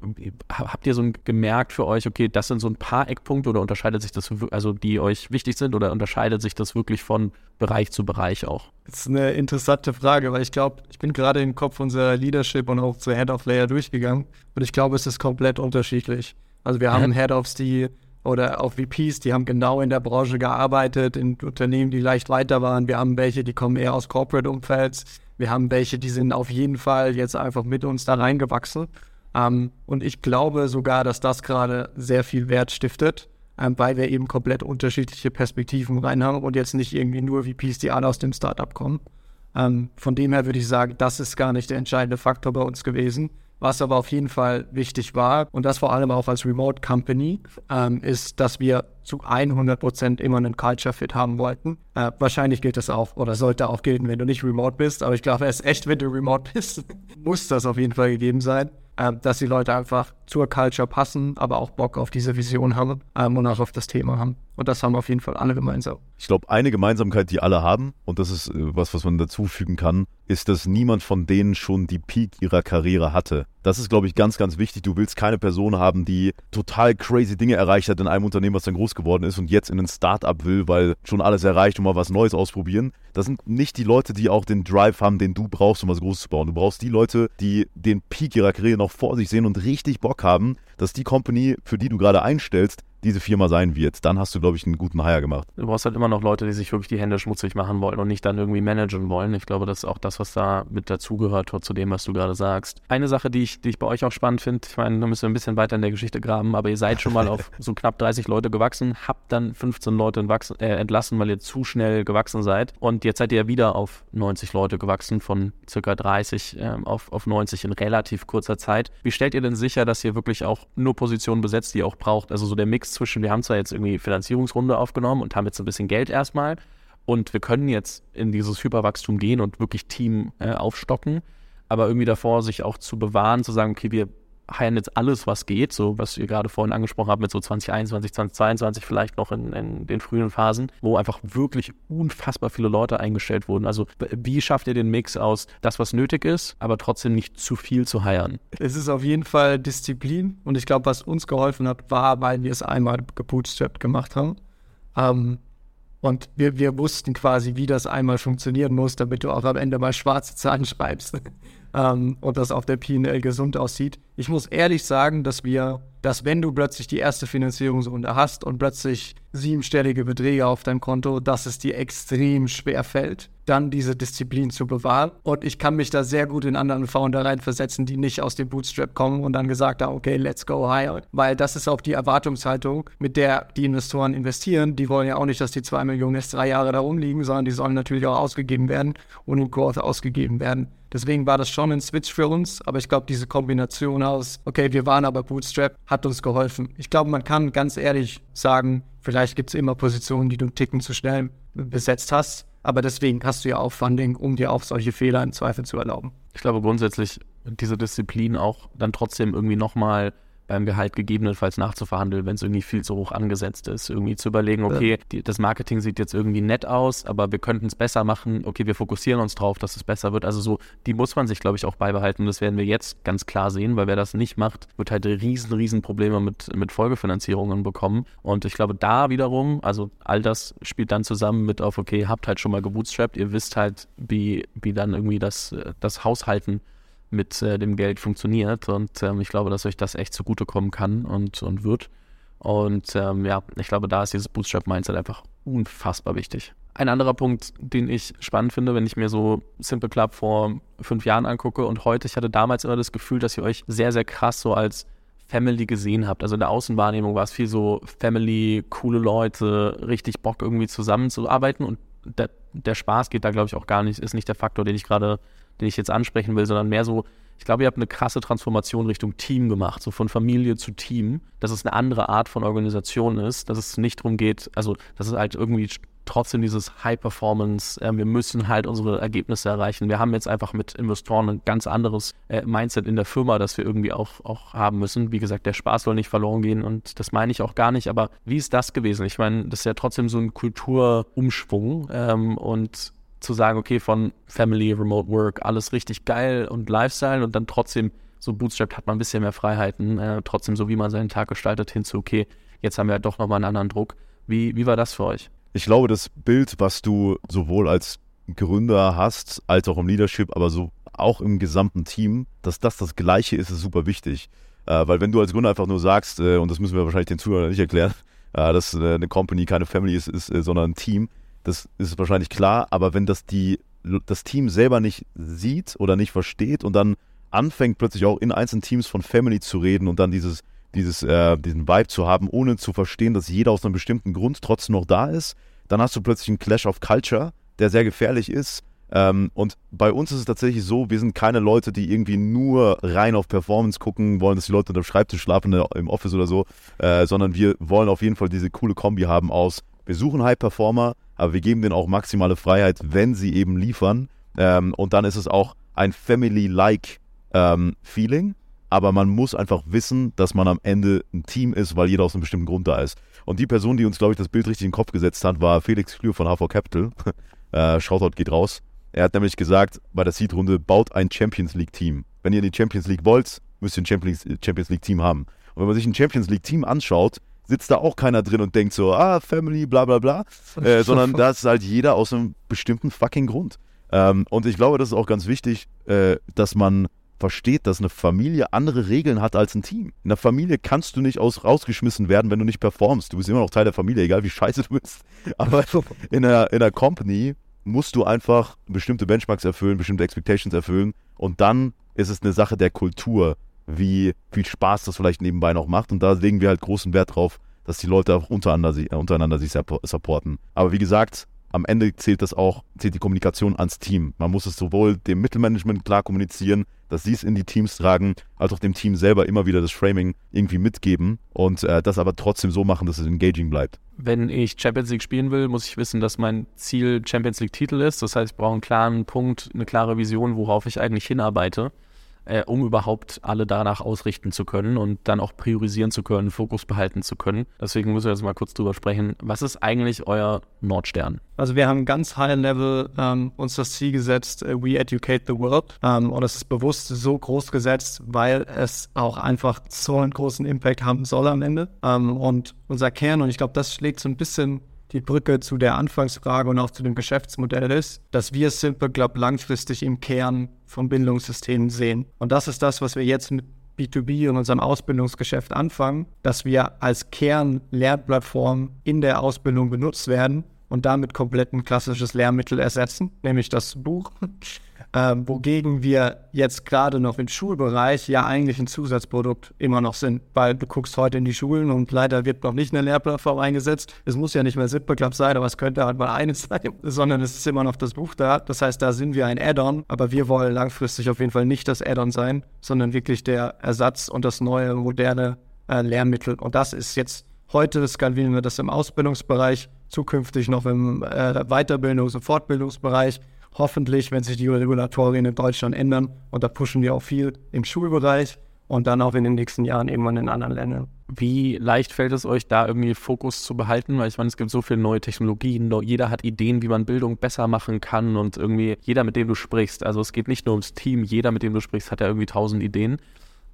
habt ihr so ein gemerkt für euch, okay, das sind so ein paar Eckpunkte oder unterscheidet sich das, also die euch wichtig sind oder unterscheidet sich das wirklich von Bereich zu Bereich auch? Das ist eine interessante Frage, weil ich glaube, ich bin gerade im Kopf unserer Leadership und auch zur Head of Layer durchgegangen und ich glaube, es ist komplett unterschiedlich. Also wir haben Head-Offs, die oder auch VPs, die haben genau in der Branche gearbeitet, in Unternehmen, die leicht weiter waren. Wir haben welche, die kommen eher aus Corporate-Umfelds. Wir haben welche, die sind auf jeden Fall jetzt einfach mit uns da reingewachsen. Ähm, und ich glaube sogar, dass das gerade sehr viel Wert stiftet, ähm, weil wir eben komplett unterschiedliche Perspektiven rein haben und jetzt nicht irgendwie nur VPs, die alle aus dem Startup kommen. Ähm, von dem her würde ich sagen, das ist gar nicht der entscheidende Faktor bei uns gewesen. Was aber auf jeden Fall wichtig war, und das vor allem auch als Remote Company, ähm, ist, dass wir zu 100 Prozent immer einen Culture Fit haben wollten. Äh, wahrscheinlich gilt das auch oder sollte auch gelten, wenn du nicht remote bist. Aber ich glaube, erst echt, wenn du remote bist, muss das auf jeden Fall gegeben sein dass die Leute einfach zur Culture passen, aber auch Bock auf diese Vision haben ähm, und auch auf das Thema haben. Und das haben auf jeden Fall alle gemeinsam. Ich glaube, eine Gemeinsamkeit, die alle haben, und das ist äh, was, was man dazufügen kann, ist, dass niemand von denen schon die Peak ihrer Karriere hatte. Das ist, glaube ich, ganz, ganz wichtig. Du willst keine Person haben, die total crazy Dinge erreicht hat in einem Unternehmen, was dann groß geworden ist und jetzt in ein Startup will, weil schon alles erreicht und mal was Neues ausprobieren. Das sind nicht die Leute, die auch den Drive haben, den du brauchst, um was Großes zu bauen. Du brauchst die Leute, die den Peak ihrer Karriere noch vor sich sehen und richtig Bock haben, dass die Company, für die du gerade einstellst, diese Firma sein wird, dann hast du, glaube ich, einen guten Hire gemacht. Du brauchst halt immer noch Leute, die sich wirklich die Hände schmutzig machen wollen und nicht dann irgendwie managen wollen. Ich glaube, das ist auch das, was da mit dazugehört zu dem, was du gerade sagst. Eine Sache, die ich, die ich bei euch auch spannend finde, ich meine, da müssen wir ein bisschen weiter in der Geschichte graben, aber ihr seid schon mal auf so knapp 30 Leute gewachsen, habt dann 15 Leute entwachsen, äh, entlassen, weil ihr zu schnell gewachsen seid. Und jetzt seid ihr ja wieder auf 90 Leute gewachsen, von circa 30 äh, auf, auf 90 in relativ kurzer Zeit. Wie stellt ihr denn sicher, dass ihr wirklich auch nur Positionen besetzt, die ihr auch braucht? Also so der Mix zwischen, wir haben zwar jetzt irgendwie Finanzierungsrunde aufgenommen und haben jetzt ein bisschen Geld erstmal und wir können jetzt in dieses Hyperwachstum gehen und wirklich Team äh, aufstocken, aber irgendwie davor sich auch zu bewahren, zu sagen, okay, wir heiern jetzt alles, was geht, so was ihr gerade vorhin angesprochen habt mit so 2021, 2022 vielleicht noch in, in, den frühen Phasen, wo einfach wirklich unfassbar viele Leute eingestellt wurden. Also wie schafft ihr den Mix aus das, was nötig ist, aber trotzdem nicht zu viel zu heiern? Es ist auf jeden Fall Disziplin und ich glaube, was uns geholfen hat, war, weil wir es einmal gebootstrapped gemacht haben. Ähm, und wir, wir wussten quasi, wie das einmal funktionieren muss, damit du auch am Ende mal schwarze Zahlen schreibst ähm, und das auf der PL gesund aussieht. Ich muss ehrlich sagen, dass wir, dass wenn du plötzlich die erste Finanzierungsrunde hast und plötzlich siebenstellige Beträge auf deinem Konto, dass es dir extrem schwer fällt, dann diese Disziplin zu bewahren. Und ich kann mich da sehr gut in anderen Founder reinversetzen, die nicht aus dem Bootstrap kommen und dann gesagt haben, okay, let's go higher. Weil das ist auch die Erwartungshaltung, mit der die Investoren investieren. Die wollen ja auch nicht, dass die zwei Millionen erst drei Jahre da rumliegen, sondern die sollen natürlich auch ausgegeben werden und in Growth ausgegeben werden. Deswegen war das schon ein Switch für uns, aber ich glaube, diese Kombination aus, okay, wir waren aber Bootstrap, hat uns geholfen. Ich glaube, man kann ganz ehrlich sagen, vielleicht gibt es immer Positionen, die du einen Ticken zu schnell besetzt hast, aber deswegen hast du ja auch Funding, um dir auch solche Fehler im Zweifel zu erlauben. Ich glaube grundsätzlich diese Disziplin auch dann trotzdem irgendwie nochmal beim Gehalt gegebenenfalls nachzuverhandeln, wenn es irgendwie viel zu hoch angesetzt ist. Irgendwie zu überlegen, okay, die, das Marketing sieht jetzt irgendwie nett aus, aber wir könnten es besser machen. Okay, wir fokussieren uns drauf, dass es besser wird. Also so, die muss man sich, glaube ich, auch beibehalten. Das werden wir jetzt ganz klar sehen, weil wer das nicht macht, wird halt riesen, riesen Probleme mit, mit Folgefinanzierungen bekommen. Und ich glaube, da wiederum, also all das spielt dann zusammen mit auf, okay, habt halt schon mal gebootstrapped, ihr wisst halt, wie, wie dann irgendwie das, das Haushalten mit äh, dem Geld funktioniert. Und ähm, ich glaube, dass euch das echt zugutekommen kann und, und wird. Und ähm, ja, ich glaube, da ist dieses Bootstrap-Mindset einfach unfassbar wichtig. Ein anderer Punkt, den ich spannend finde, wenn ich mir so Simple Club vor fünf Jahren angucke und heute, ich hatte damals immer das Gefühl, dass ihr euch sehr, sehr krass so als Family gesehen habt. Also in der Außenwahrnehmung war es viel so Family, coole Leute, richtig Bock irgendwie zusammenzuarbeiten und der, der Spaß geht da, glaube ich, auch gar nicht, ist nicht der Faktor, den ich gerade den ich jetzt ansprechen will, sondern mehr so, ich glaube, ihr habt eine krasse Transformation Richtung Team gemacht, so von Familie zu Team, dass es eine andere Art von Organisation ist, dass es nicht darum geht, also dass es halt irgendwie trotzdem dieses High Performance, äh, wir müssen halt unsere Ergebnisse erreichen. Wir haben jetzt einfach mit Investoren ein ganz anderes äh, Mindset in der Firma, das wir irgendwie auch, auch haben müssen. Wie gesagt, der Spaß soll nicht verloren gehen und das meine ich auch gar nicht, aber wie ist das gewesen? Ich meine, das ist ja trotzdem so ein Kulturumschwung ähm, und zu sagen, okay, von Family, Remote Work, alles richtig geil und Lifestyle und dann trotzdem so bootstrapped hat man ein bisschen mehr Freiheiten, äh, trotzdem so wie man seinen Tag gestaltet, hinzu, okay, jetzt haben wir doch nochmal einen anderen Druck. Wie, wie war das für euch? Ich glaube, das Bild, was du sowohl als Gründer hast, als auch im Leadership, aber so auch im gesamten Team, dass das das Gleiche ist, ist super wichtig. Äh, weil wenn du als Gründer einfach nur sagst, äh, und das müssen wir wahrscheinlich den Zuhörern nicht erklären, äh, dass äh, eine Company keine Family ist, ist äh, sondern ein Team, das ist wahrscheinlich klar, aber wenn das die, das Team selber nicht sieht oder nicht versteht und dann anfängt plötzlich auch in einzelnen Teams von Family zu reden und dann dieses dieses, äh, diesen Vibe zu haben, ohne zu verstehen, dass jeder aus einem bestimmten Grund trotzdem noch da ist, dann hast du plötzlich einen Clash of Culture, der sehr gefährlich ist. Ähm, und bei uns ist es tatsächlich so, wir sind keine Leute, die irgendwie nur rein auf Performance gucken wollen, dass die Leute unter dem Schreibtisch schlafen im Office oder so, äh, sondern wir wollen auf jeden Fall diese coole Kombi haben aus, wir suchen High Performer, aber wir geben denen auch maximale Freiheit, wenn sie eben liefern. Ähm, und dann ist es auch ein Family-like ähm, Feeling aber man muss einfach wissen, dass man am Ende ein Team ist, weil jeder aus einem bestimmten Grund da ist. Und die Person, die uns, glaube ich, das Bild richtig in den Kopf gesetzt hat, war Felix Klür von HV Capital. äh, Shoutout geht raus. Er hat nämlich gesagt, bei der Seed-Runde, baut ein Champions League-Team. Wenn ihr in die Champions League wollt, müsst ihr ein Champions, Champions League-Team haben. Und wenn man sich ein Champions League-Team anschaut, sitzt da auch keiner drin und denkt so, ah, Family, bla bla bla, äh, sondern da ist halt jeder aus einem bestimmten fucking Grund. Ähm, und ich glaube, das ist auch ganz wichtig, äh, dass man versteht, dass eine Familie andere Regeln hat als ein Team. In der Familie kannst du nicht aus, rausgeschmissen werden, wenn du nicht performst. Du bist immer noch Teil der Familie, egal wie scheiße du bist. Aber in der, in der Company musst du einfach bestimmte Benchmarks erfüllen, bestimmte Expectations erfüllen und dann ist es eine Sache der Kultur, wie viel Spaß das vielleicht nebenbei noch macht und da legen wir halt großen Wert drauf, dass die Leute auch untereinander, untereinander sich supporten. Aber wie gesagt, am Ende zählt das auch, zählt die Kommunikation ans Team. Man muss es sowohl dem Mittelmanagement klar kommunizieren, dass sie es in die Teams tragen, als auch dem Team selber immer wieder das Framing irgendwie mitgeben und äh, das aber trotzdem so machen, dass es engaging bleibt. Wenn ich Champions League spielen will, muss ich wissen, dass mein Ziel Champions League Titel ist. Das heißt, ich brauche einen klaren Punkt, eine klare Vision, worauf ich eigentlich hinarbeite äh, um überhaupt alle danach ausrichten zu können und dann auch priorisieren zu können, Fokus behalten zu können. Deswegen müssen wir jetzt mal kurz drüber sprechen. Was ist eigentlich euer Nordstern? Also wir haben ganz high level ähm, uns das Ziel gesetzt, uh, we educate the world. Ähm, und es ist bewusst so groß gesetzt, weil es auch einfach so einen großen Impact haben soll am Ende. Ähm, und unser Kern, und ich glaube, das schlägt so ein bisschen die Brücke zu der Anfangsfrage und auch zu dem Geschäftsmodell ist, dass wir Simple Club langfristig im Kern vom Bildungssystem sehen. Und das ist das, was wir jetzt mit B2B und unserem Ausbildungsgeschäft anfangen, dass wir als Kern-Lernplattform in der Ausbildung benutzt werden und damit komplett ein klassisches Lehrmittel ersetzen, nämlich das Buch äh, wogegen wir jetzt gerade noch im Schulbereich ja eigentlich ein Zusatzprodukt immer noch sind, weil du guckst heute in die Schulen und leider wird noch nicht eine Lehrplattform eingesetzt. Es muss ja nicht mehr Zipperclub sein, aber es könnte halt mal eines sein, sondern es ist immer noch das Buch da. Das heißt, da sind wir ein Add-on, aber wir wollen langfristig auf jeden Fall nicht das Add-on sein, sondern wirklich der Ersatz und das neue, moderne äh, Lehrmittel. Und das ist jetzt heute, skalieren wir das im Ausbildungsbereich, zukünftig noch im äh, Weiterbildungs- und Fortbildungsbereich hoffentlich, wenn sich die Regulatorien in Deutschland ändern, und da pushen wir auch viel im Schulbereich und dann auch in den nächsten Jahren irgendwann in anderen Ländern. Wie leicht fällt es euch, da irgendwie Fokus zu behalten? Weil ich meine, es gibt so viele neue Technologien, jeder hat Ideen, wie man Bildung besser machen kann und irgendwie jeder, mit dem du sprichst, also es geht nicht nur ums Team, jeder, mit dem du sprichst, hat ja irgendwie tausend Ideen.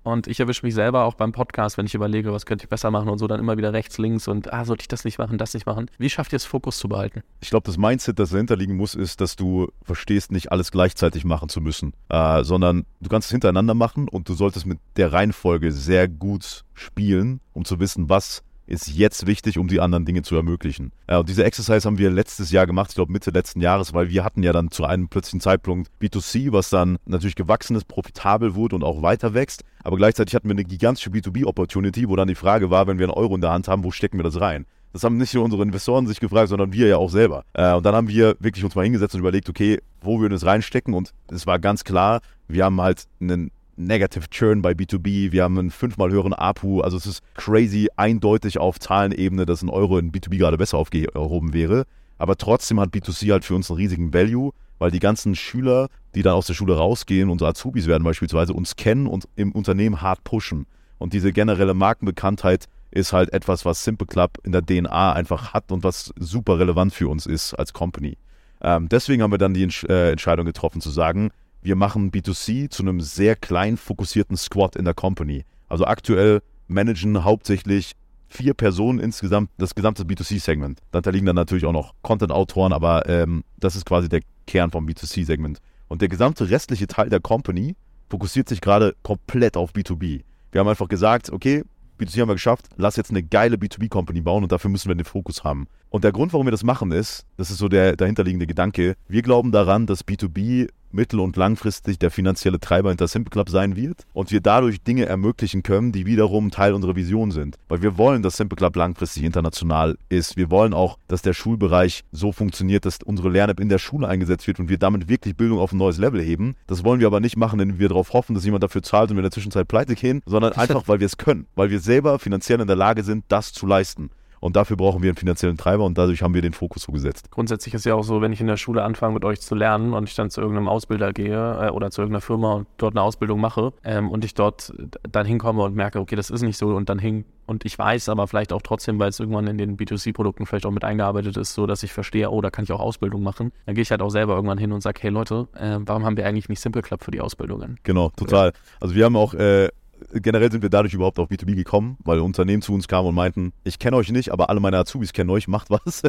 Und ich erwische mich selber auch beim Podcast, wenn ich überlege, was könnte ich besser machen und so, dann immer wieder rechts, links und ah, sollte ich das nicht machen, das nicht machen. Wie schafft ihr es, Fokus zu behalten? Ich glaube, das Mindset, das dahinter liegen muss, ist, dass du verstehst, nicht alles gleichzeitig machen zu müssen, äh, sondern du kannst es hintereinander machen und du solltest mit der Reihenfolge sehr gut spielen, um zu wissen, was ist jetzt wichtig, um die anderen Dinge zu ermöglichen. Ja, und diese Exercise haben wir letztes Jahr gemacht, ich glaube Mitte letzten Jahres, weil wir hatten ja dann zu einem plötzlichen Zeitpunkt B2C, was dann natürlich gewachsen ist, profitabel wurde und auch weiter wächst. Aber gleichzeitig hatten wir eine gigantische B2B-Opportunity, wo dann die Frage war, wenn wir einen Euro in der Hand haben, wo stecken wir das rein? Das haben nicht nur unsere Investoren sich gefragt, sondern wir ja auch selber. Äh, und dann haben wir wirklich uns mal hingesetzt und überlegt, okay, wo würden wir es reinstecken? Und es war ganz klar, wir haben halt einen Negative Churn bei B2B, wir haben einen fünfmal höheren APU, also es ist crazy eindeutig auf Zahlenebene, dass ein Euro in B2B gerade besser aufgehoben wäre. Aber trotzdem hat B2C halt für uns einen riesigen Value, weil die ganzen Schüler, die dann aus der Schule rausgehen, unsere Azubis werden beispielsweise, uns kennen und im Unternehmen hart pushen. Und diese generelle Markenbekanntheit ist halt etwas, was Simple Club in der DNA einfach hat und was super relevant für uns ist als Company. Ähm, deswegen haben wir dann die Entsch äh, Entscheidung getroffen zu sagen, wir machen B2C zu einem sehr klein fokussierten Squad in der Company. Also aktuell managen hauptsächlich vier Personen insgesamt das gesamte B2C-Segment. Da liegen dann natürlich auch noch Content-Autoren, aber ähm, das ist quasi der Kern vom B2C-Segment. Und der gesamte restliche Teil der Company fokussiert sich gerade komplett auf B2B. Wir haben einfach gesagt, okay, B2C haben wir geschafft, lass jetzt eine geile B2B-Company bauen und dafür müssen wir den Fokus haben. Und der Grund, warum wir das machen, ist, das ist so der dahinterliegende Gedanke, wir glauben daran, dass B2B mittel- und langfristig der finanzielle Treiber hinter Simple Club sein wird und wir dadurch Dinge ermöglichen können, die wiederum Teil unserer Vision sind. Weil wir wollen, dass Simple Club langfristig international ist. Wir wollen auch, dass der Schulbereich so funktioniert, dass unsere Lern-App in der Schule eingesetzt wird und wir damit wirklich Bildung auf ein neues Level heben. Das wollen wir aber nicht machen, indem wir darauf hoffen, dass jemand dafür zahlt und wir in der Zwischenzeit pleite gehen, sondern einfach, weil wir es können. Weil wir selber finanziell in der Lage sind, das zu leisten. Und dafür brauchen wir einen finanziellen Treiber und dadurch haben wir den Fokus so gesetzt. Grundsätzlich ist ja auch so, wenn ich in der Schule anfange mit euch zu lernen und ich dann zu irgendeinem Ausbilder gehe äh, oder zu irgendeiner Firma und dort eine Ausbildung mache ähm, und ich dort dann hinkomme und merke, okay, das ist nicht so und dann hin und ich weiß aber vielleicht auch trotzdem, weil es irgendwann in den B2C-Produkten vielleicht auch mit eingearbeitet ist, so dass ich verstehe, oh, da kann ich auch Ausbildung machen. Dann gehe ich halt auch selber irgendwann hin und sage, hey Leute, äh, warum haben wir eigentlich nicht Simple Club für die Ausbildungen? Genau, total. Also wir haben auch äh, generell sind wir dadurch überhaupt auf B2B gekommen, weil Unternehmen zu uns kamen und meinten, ich kenne euch nicht, aber alle meine Azubis kennen euch, macht was.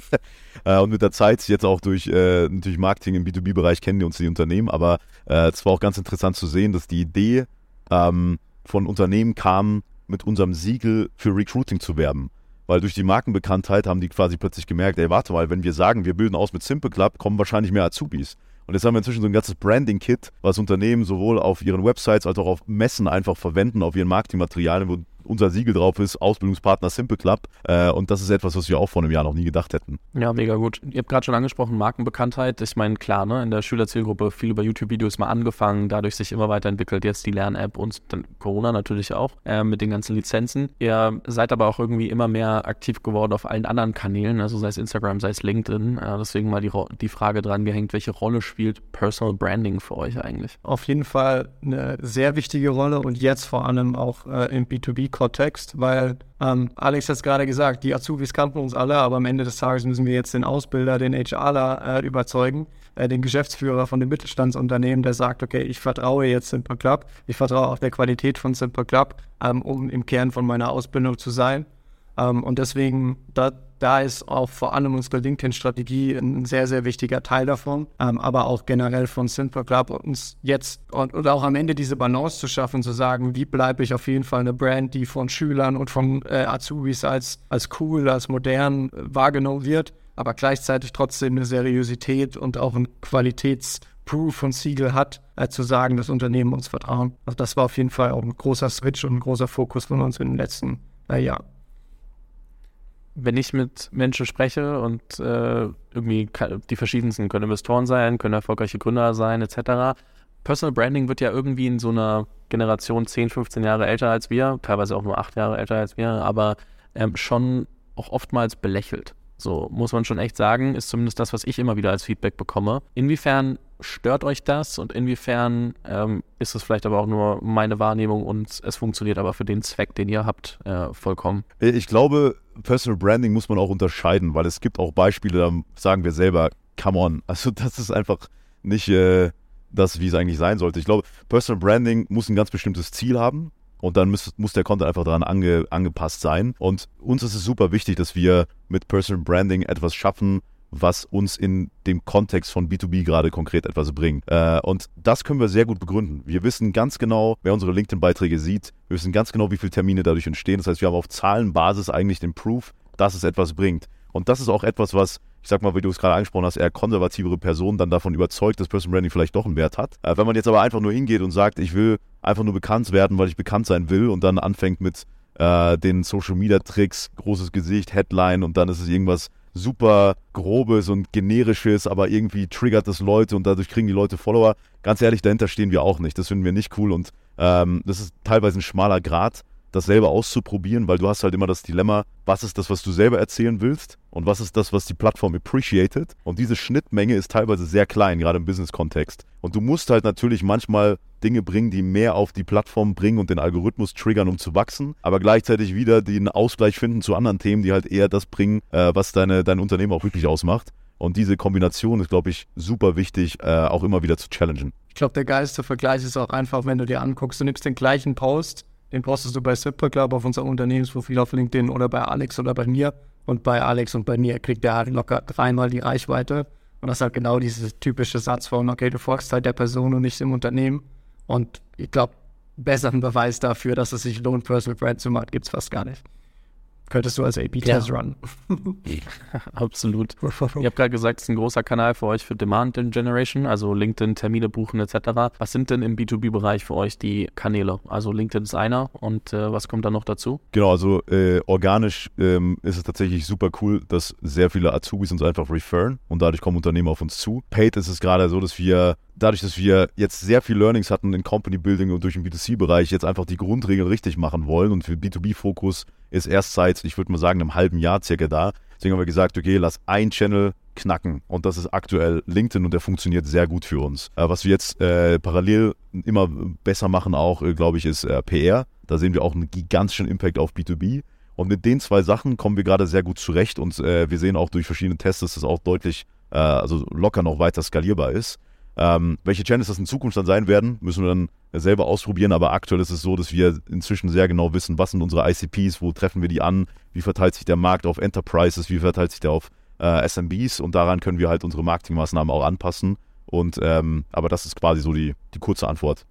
Äh, und mit der Zeit, jetzt auch durch äh, natürlich Marketing im B2B-Bereich, kennen die uns die Unternehmen, aber äh, es war auch ganz interessant zu sehen, dass die Idee ähm, von Unternehmen kam, mit unserem Siegel für Recruiting zu werben. Weil durch die Markenbekanntheit haben die quasi plötzlich gemerkt, ey, warte mal, wenn wir sagen, wir bilden aus mit Simple Club, kommen wahrscheinlich mehr Azubis. Und jetzt haben wir inzwischen so ein ganzes Branding-Kit, was Unternehmen sowohl auf ihren Websites als auch auf Messen einfach verwenden, auf ihren Marketingmaterialien, wo unser Siegel drauf ist, Ausbildungspartner Simple Club. Äh, und das ist etwas, was wir auch vor einem Jahr noch nie gedacht hätten. Ja, mega gut. Ihr habt gerade schon angesprochen, Markenbekanntheit. Ich meine, klar, ne, in der Schülerzielgruppe viel über YouTube-Videos mal angefangen, dadurch sich immer weiterentwickelt, jetzt die Lern-App und dann Corona natürlich auch äh, mit den ganzen Lizenzen. Ihr seid aber auch irgendwie immer mehr aktiv geworden auf allen anderen Kanälen, also sei es Instagram, sei es LinkedIn. Äh, deswegen mal die, die Frage dran gehängt, welche Rolle spielt Personal Branding für euch eigentlich? Auf jeden Fall eine sehr wichtige Rolle und jetzt vor allem auch äh, im B2B Kontext, weil ähm, Alex hat es gerade gesagt, die Azubis kannten uns alle, aber am Ende des Tages müssen wir jetzt den Ausbilder, den HRler äh, überzeugen, äh, den Geschäftsführer von dem Mittelstandsunternehmen, der sagt, okay, ich vertraue jetzt Simple Club, ich vertraue auf der Qualität von Simple Club, ähm, um im Kern von meiner Ausbildung zu sein. Ähm, und deswegen, da, da ist auch vor allem unsere LinkedIn-Strategie ein sehr, sehr wichtiger Teil davon, ähm, aber auch generell von Simple Club uns jetzt und, und, auch am Ende diese Balance zu schaffen, zu sagen, wie bleibe ich auf jeden Fall eine Brand, die von Schülern und von äh, Azubis als, als cool, als modern äh, wahrgenommen wird, aber gleichzeitig trotzdem eine Seriosität und auch ein Qualitätsproof und Siegel hat, äh, zu sagen, das Unternehmen uns vertrauen. Also das war auf jeden Fall auch ein großer Switch und ein großer Fokus von uns in den letzten äh, Jahren wenn ich mit Menschen spreche und äh, irgendwie die verschiedensten können Investoren sein, können erfolgreiche Gründer sein, etc. Personal Branding wird ja irgendwie in so einer Generation 10, 15 Jahre älter als wir, teilweise auch nur 8 Jahre älter als wir, aber ähm, schon auch oftmals belächelt. So muss man schon echt sagen, ist zumindest das, was ich immer wieder als Feedback bekomme. Inwiefern stört euch das und inwiefern ähm, ist es vielleicht aber auch nur meine Wahrnehmung und es funktioniert aber für den Zweck, den ihr habt, äh, vollkommen? Äh, ich glaube, Personal Branding muss man auch unterscheiden, weil es gibt auch Beispiele, da sagen wir selber, come on, also das ist einfach nicht äh, das, wie es eigentlich sein sollte. Ich glaube, Personal Branding muss ein ganz bestimmtes Ziel haben und dann muss, muss der Content einfach daran ange, angepasst sein. Und uns ist es super wichtig, dass wir mit Personal Branding etwas schaffen, was uns in dem Kontext von B2B gerade konkret etwas bringt. Äh, und das können wir sehr gut begründen. Wir wissen ganz genau, wer unsere LinkedIn-Beiträge sieht. Wir wissen ganz genau, wie viele Termine dadurch entstehen. Das heißt, wir haben auf Zahlenbasis eigentlich den Proof, dass es etwas bringt. Und das ist auch etwas, was, ich sag mal, wie du es gerade angesprochen hast, eher konservativere Personen dann davon überzeugt, dass Personal Branding vielleicht doch einen Wert hat. Äh, wenn man jetzt aber einfach nur hingeht und sagt, ich will einfach nur bekannt werden, weil ich bekannt sein will und dann anfängt mit äh, den Social Media Tricks, großes Gesicht, Headline und dann ist es irgendwas super grobes und generisches, aber irgendwie triggert das Leute und dadurch kriegen die Leute Follower. Ganz ehrlich, dahinter stehen wir auch nicht. Das finden wir nicht cool und ähm, das ist teilweise ein schmaler Grad das selber auszuprobieren, weil du hast halt immer das Dilemma, was ist das, was du selber erzählen willst und was ist das, was die Plattform appreciated. Und diese Schnittmenge ist teilweise sehr klein, gerade im Business-Kontext. Und du musst halt natürlich manchmal Dinge bringen, die mehr auf die Plattform bringen und den Algorithmus triggern, um zu wachsen, aber gleichzeitig wieder den Ausgleich finden zu anderen Themen, die halt eher das bringen, äh, was deine, dein Unternehmen auch wirklich ausmacht. Und diese Kombination ist, glaube ich, super wichtig, äh, auch immer wieder zu challengen. Ich glaube, der geilste Vergleich ist auch einfach, wenn du dir anguckst, du nimmst den gleichen Post, den postest du bei Simple Club auf unserem Unternehmensprofil auf LinkedIn oder bei Alex oder bei mir. Und bei Alex und bei mir kriegt der halt locker dreimal die Reichweite. Und das ist halt genau dieser typische Satz von, okay, du folgst halt der Person und nicht dem Unternehmen. Und ich glaube, besseren Beweis dafür, dass es sich lohnt, Personal Brand zu machen, gibt es fast gar nicht könntest du als AP-Test Ja. runnen. Absolut. Ihr habt gerade gesagt, es ist ein großer Kanal für euch für Demand Generation, also LinkedIn, Termine buchen etc. Was sind denn im B2B-Bereich für euch die Kanäle? Also LinkedIn ist einer und äh, was kommt da noch dazu? Genau, also äh, organisch ähm, ist es tatsächlich super cool, dass sehr viele Azubis uns einfach referen und dadurch kommen Unternehmen auf uns zu. Paid ist es gerade so, dass wir dadurch, dass wir jetzt sehr viel Learnings hatten in Company Building und durch den B2C-Bereich, jetzt einfach die Grundregeln richtig machen wollen und für B2B-Fokus ist erst seit, ich würde mal sagen, einem halben Jahr circa da. Deswegen haben wir gesagt, okay, lass ein Channel knacken und das ist aktuell LinkedIn und der funktioniert sehr gut für uns. Äh, was wir jetzt äh, parallel immer besser machen auch, äh, glaube ich, ist äh, PR. Da sehen wir auch einen gigantischen Impact auf B2B. Und mit den zwei Sachen kommen wir gerade sehr gut zurecht und äh, wir sehen auch durch verschiedene Tests, dass das auch deutlich, äh, also locker noch weiter skalierbar ist. Ähm, welche Channels das in Zukunft dann sein werden, müssen wir dann selber ausprobieren, aber aktuell ist es so, dass wir inzwischen sehr genau wissen, was sind unsere ICPs, wo treffen wir die an, wie verteilt sich der Markt auf Enterprises, wie verteilt sich der auf äh, SMBs und daran können wir halt unsere Marketingmaßnahmen auch anpassen. Und ähm, aber das ist quasi so die, die kurze Antwort.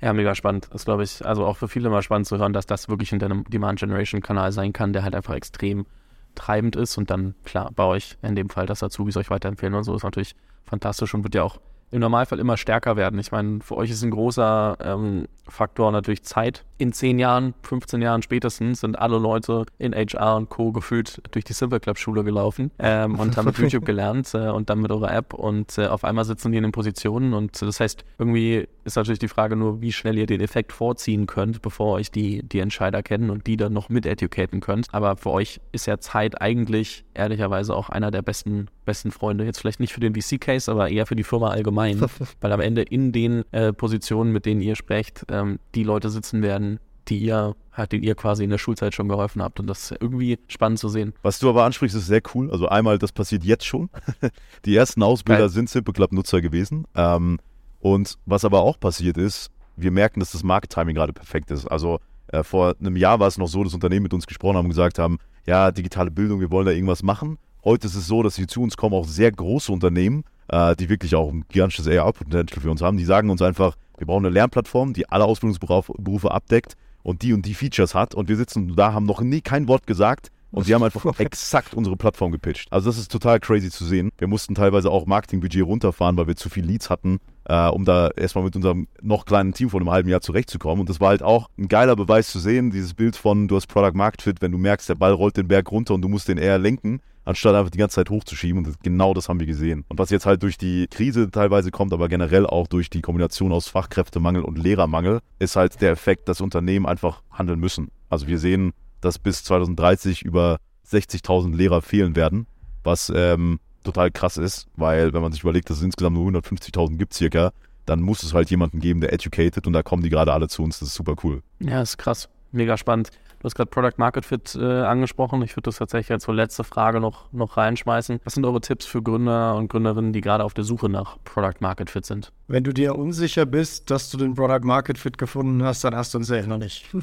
Ja, mega spannend. Das glaube ich, also auch für viele mal spannend zu hören, dass das wirklich ein Demand Generation Kanal sein kann, der halt einfach extrem treibend ist und dann, klar, bei euch in dem Fall, dass Azubis euch weiterempfehlen und so, ist natürlich fantastisch und wird ja auch im Normalfall immer stärker werden. Ich meine, für euch ist ein großer ähm, Faktor natürlich Zeit. In 10 Jahren, 15 Jahren spätestens sind alle Leute in HR und Co. gefühlt durch die Simple Club Schule gelaufen ähm, und haben mit YouTube gelernt äh, und dann mit eurer App und äh, auf einmal sitzen die in den Positionen und das heißt, irgendwie ist natürlich die Frage nur, wie schnell ihr den Effekt vorziehen könnt, bevor euch die, die Entscheider kennen und die dann noch mit educaten könnt. Aber für euch ist ja Zeit eigentlich ehrlicherweise auch einer der besten, besten Freunde. Jetzt vielleicht nicht für den VC-Case, aber eher für die Firma allgemein. weil am Ende in den äh, Positionen, mit denen ihr sprecht, ähm, die Leute sitzen werden, die ihr, halt, denen ihr quasi in der Schulzeit schon geholfen habt. Und das ist irgendwie spannend zu sehen. Was du aber ansprichst, ist sehr cool. Also einmal, das passiert jetzt schon. Die ersten Ausbilder Geil. sind Simple Club Nutzer gewesen. Ähm, und was aber auch passiert ist, wir merken, dass das Market-Timing gerade perfekt ist. Also äh, vor einem Jahr war es noch so, dass Unternehmen mit uns gesprochen haben und gesagt haben, ja, digitale Bildung, wir wollen da irgendwas machen. Heute ist es so, dass sie zu uns kommen, auch sehr große Unternehmen, äh, die wirklich auch ein gigantisches AR-Potential für uns haben. Die sagen uns einfach, wir brauchen eine Lernplattform, die alle Ausbildungsberufe abdeckt und die und die Features hat. Und wir sitzen da, haben noch nie kein Wort gesagt. Und sie haben einfach exakt unsere Plattform gepitcht. Also das ist total crazy zu sehen. Wir mussten teilweise auch Marketingbudget runterfahren, weil wir zu viel Leads hatten, äh, um da erstmal mit unserem noch kleinen Team von einem halben Jahr zurechtzukommen. Und das war halt auch ein geiler Beweis zu sehen, dieses Bild von, du hast Product Market Fit, wenn du merkst, der Ball rollt den Berg runter und du musst den eher lenken, anstatt einfach die ganze Zeit hochzuschieben. Und genau das haben wir gesehen. Und was jetzt halt durch die Krise teilweise kommt, aber generell auch durch die Kombination aus Fachkräftemangel und Lehrermangel, ist halt der Effekt, dass Unternehmen einfach handeln müssen. Also wir sehen, dass bis 2030 über 60.000 Lehrer fehlen werden, was ähm, total krass ist, weil wenn man sich überlegt, dass es insgesamt nur 150.000 gibt circa, dann muss es halt jemanden geben, der educated und da kommen die gerade alle zu uns. Das ist super cool. Ja, ist krass. Mega spannend. Du hast gerade Product Market Fit äh, angesprochen. Ich würde das tatsächlich als so letzte Frage noch, noch reinschmeißen. Was sind eure Tipps für Gründer und Gründerinnen, die gerade auf der Suche nach Product Market Fit sind? Wenn du dir unsicher bist, dass du den Product Market Fit gefunden hast, dann hast du ihn selber noch nicht.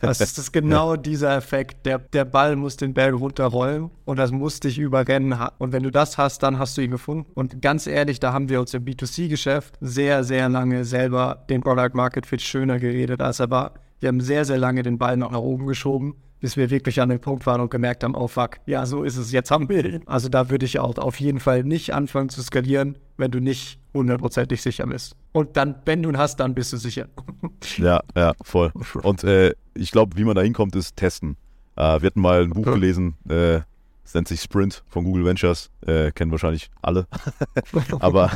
Das ist das genau dieser Effekt. Der, der Ball muss den Berg runterrollen und das muss dich überrennen. Und wenn du das hast, dann hast du ihn gefunden. Und ganz ehrlich, da haben wir uns im B2C-Geschäft sehr, sehr lange selber den Product Market Fit schöner geredet, als er war. Wir haben sehr, sehr lange den Ball noch nach oben geschoben, bis wir wirklich an dem Punkt waren und gemerkt haben, oh fuck, ja, so ist es, jetzt haben wir ihn. Also da würde ich auch auf jeden Fall nicht anfangen zu skalieren, wenn du nicht hundertprozentig sicher bist. Und dann, wenn du ihn hast, dann bist du sicher. Ja, ja, voll. Und äh, ich glaube, wie man da hinkommt, ist testen. Äh, wir hatten mal ein Buch gelesen, äh, es nennt sich Sprint von Google Ventures, äh, kennen wahrscheinlich alle. Aber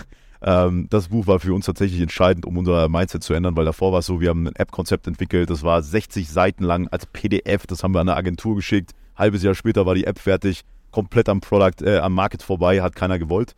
ähm, das Buch war für uns tatsächlich entscheidend, um unser Mindset zu ändern, weil davor war es so, wir haben ein App-Konzept entwickelt, das war 60 Seiten lang als PDF, das haben wir an eine Agentur geschickt. Halbes Jahr später war die App fertig, komplett am Product, äh, am Market vorbei, hat keiner gewollt.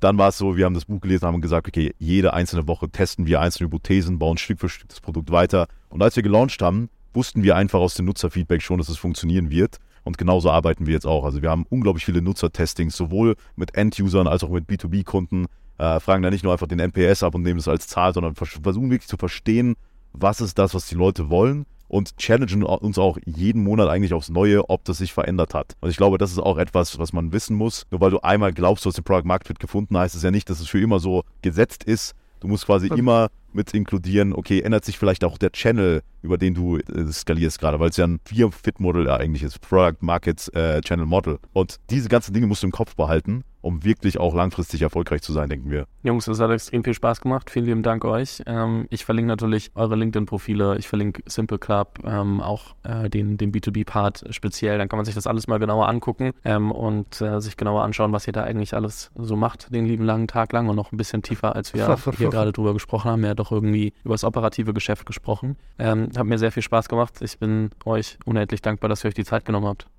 Dann war es so, wir haben das Buch gelesen, haben gesagt, okay, jede einzelne Woche testen wir einzelne Hypothesen, bauen Stück für Stück das Produkt weiter. Und als wir gelauncht haben, wussten wir einfach aus dem Nutzerfeedback schon, dass es funktionieren wird. Und genauso arbeiten wir jetzt auch. Also wir haben unglaublich viele Nutzertestings, sowohl mit End-Usern als auch mit B2B-Kunden. Äh, fragen da nicht nur einfach den NPS ab und nehmen es als Zahl, sondern versuchen wirklich zu verstehen, was ist das, was die Leute wollen und challengen uns auch jeden Monat eigentlich aufs Neue, ob das sich verändert hat. Und ich glaube, das ist auch etwas, was man wissen muss. Nur weil du einmal glaubst, du hast den Product Market Fit gefunden, heißt es ja nicht, dass es für immer so gesetzt ist. Du musst quasi immer mit inkludieren, okay, ändert sich vielleicht auch der Channel, über den du äh, skalierst gerade, weil es ja ein Vier-Fit-Model eigentlich ist, Product Market äh, Channel Model. Und diese ganzen Dinge musst du im Kopf behalten um wirklich auch langfristig erfolgreich zu sein, denken wir. Jungs, es hat extrem viel Spaß gemacht. Vielen lieben Dank euch. Ähm, ich verlinke natürlich eure LinkedIn-Profile. Ich verlinke Simple Club, ähm, auch äh, den, den B2B-Part speziell. Dann kann man sich das alles mal genauer angucken ähm, und äh, sich genauer anschauen, was ihr da eigentlich alles so macht, den lieben langen Tag lang und noch ein bisschen tiefer, als wir hier gerade drüber gesprochen haben. Ja, doch irgendwie über das operative Geschäft gesprochen. Ähm, hat mir sehr viel Spaß gemacht. Ich bin euch unendlich dankbar, dass ihr euch die Zeit genommen habt.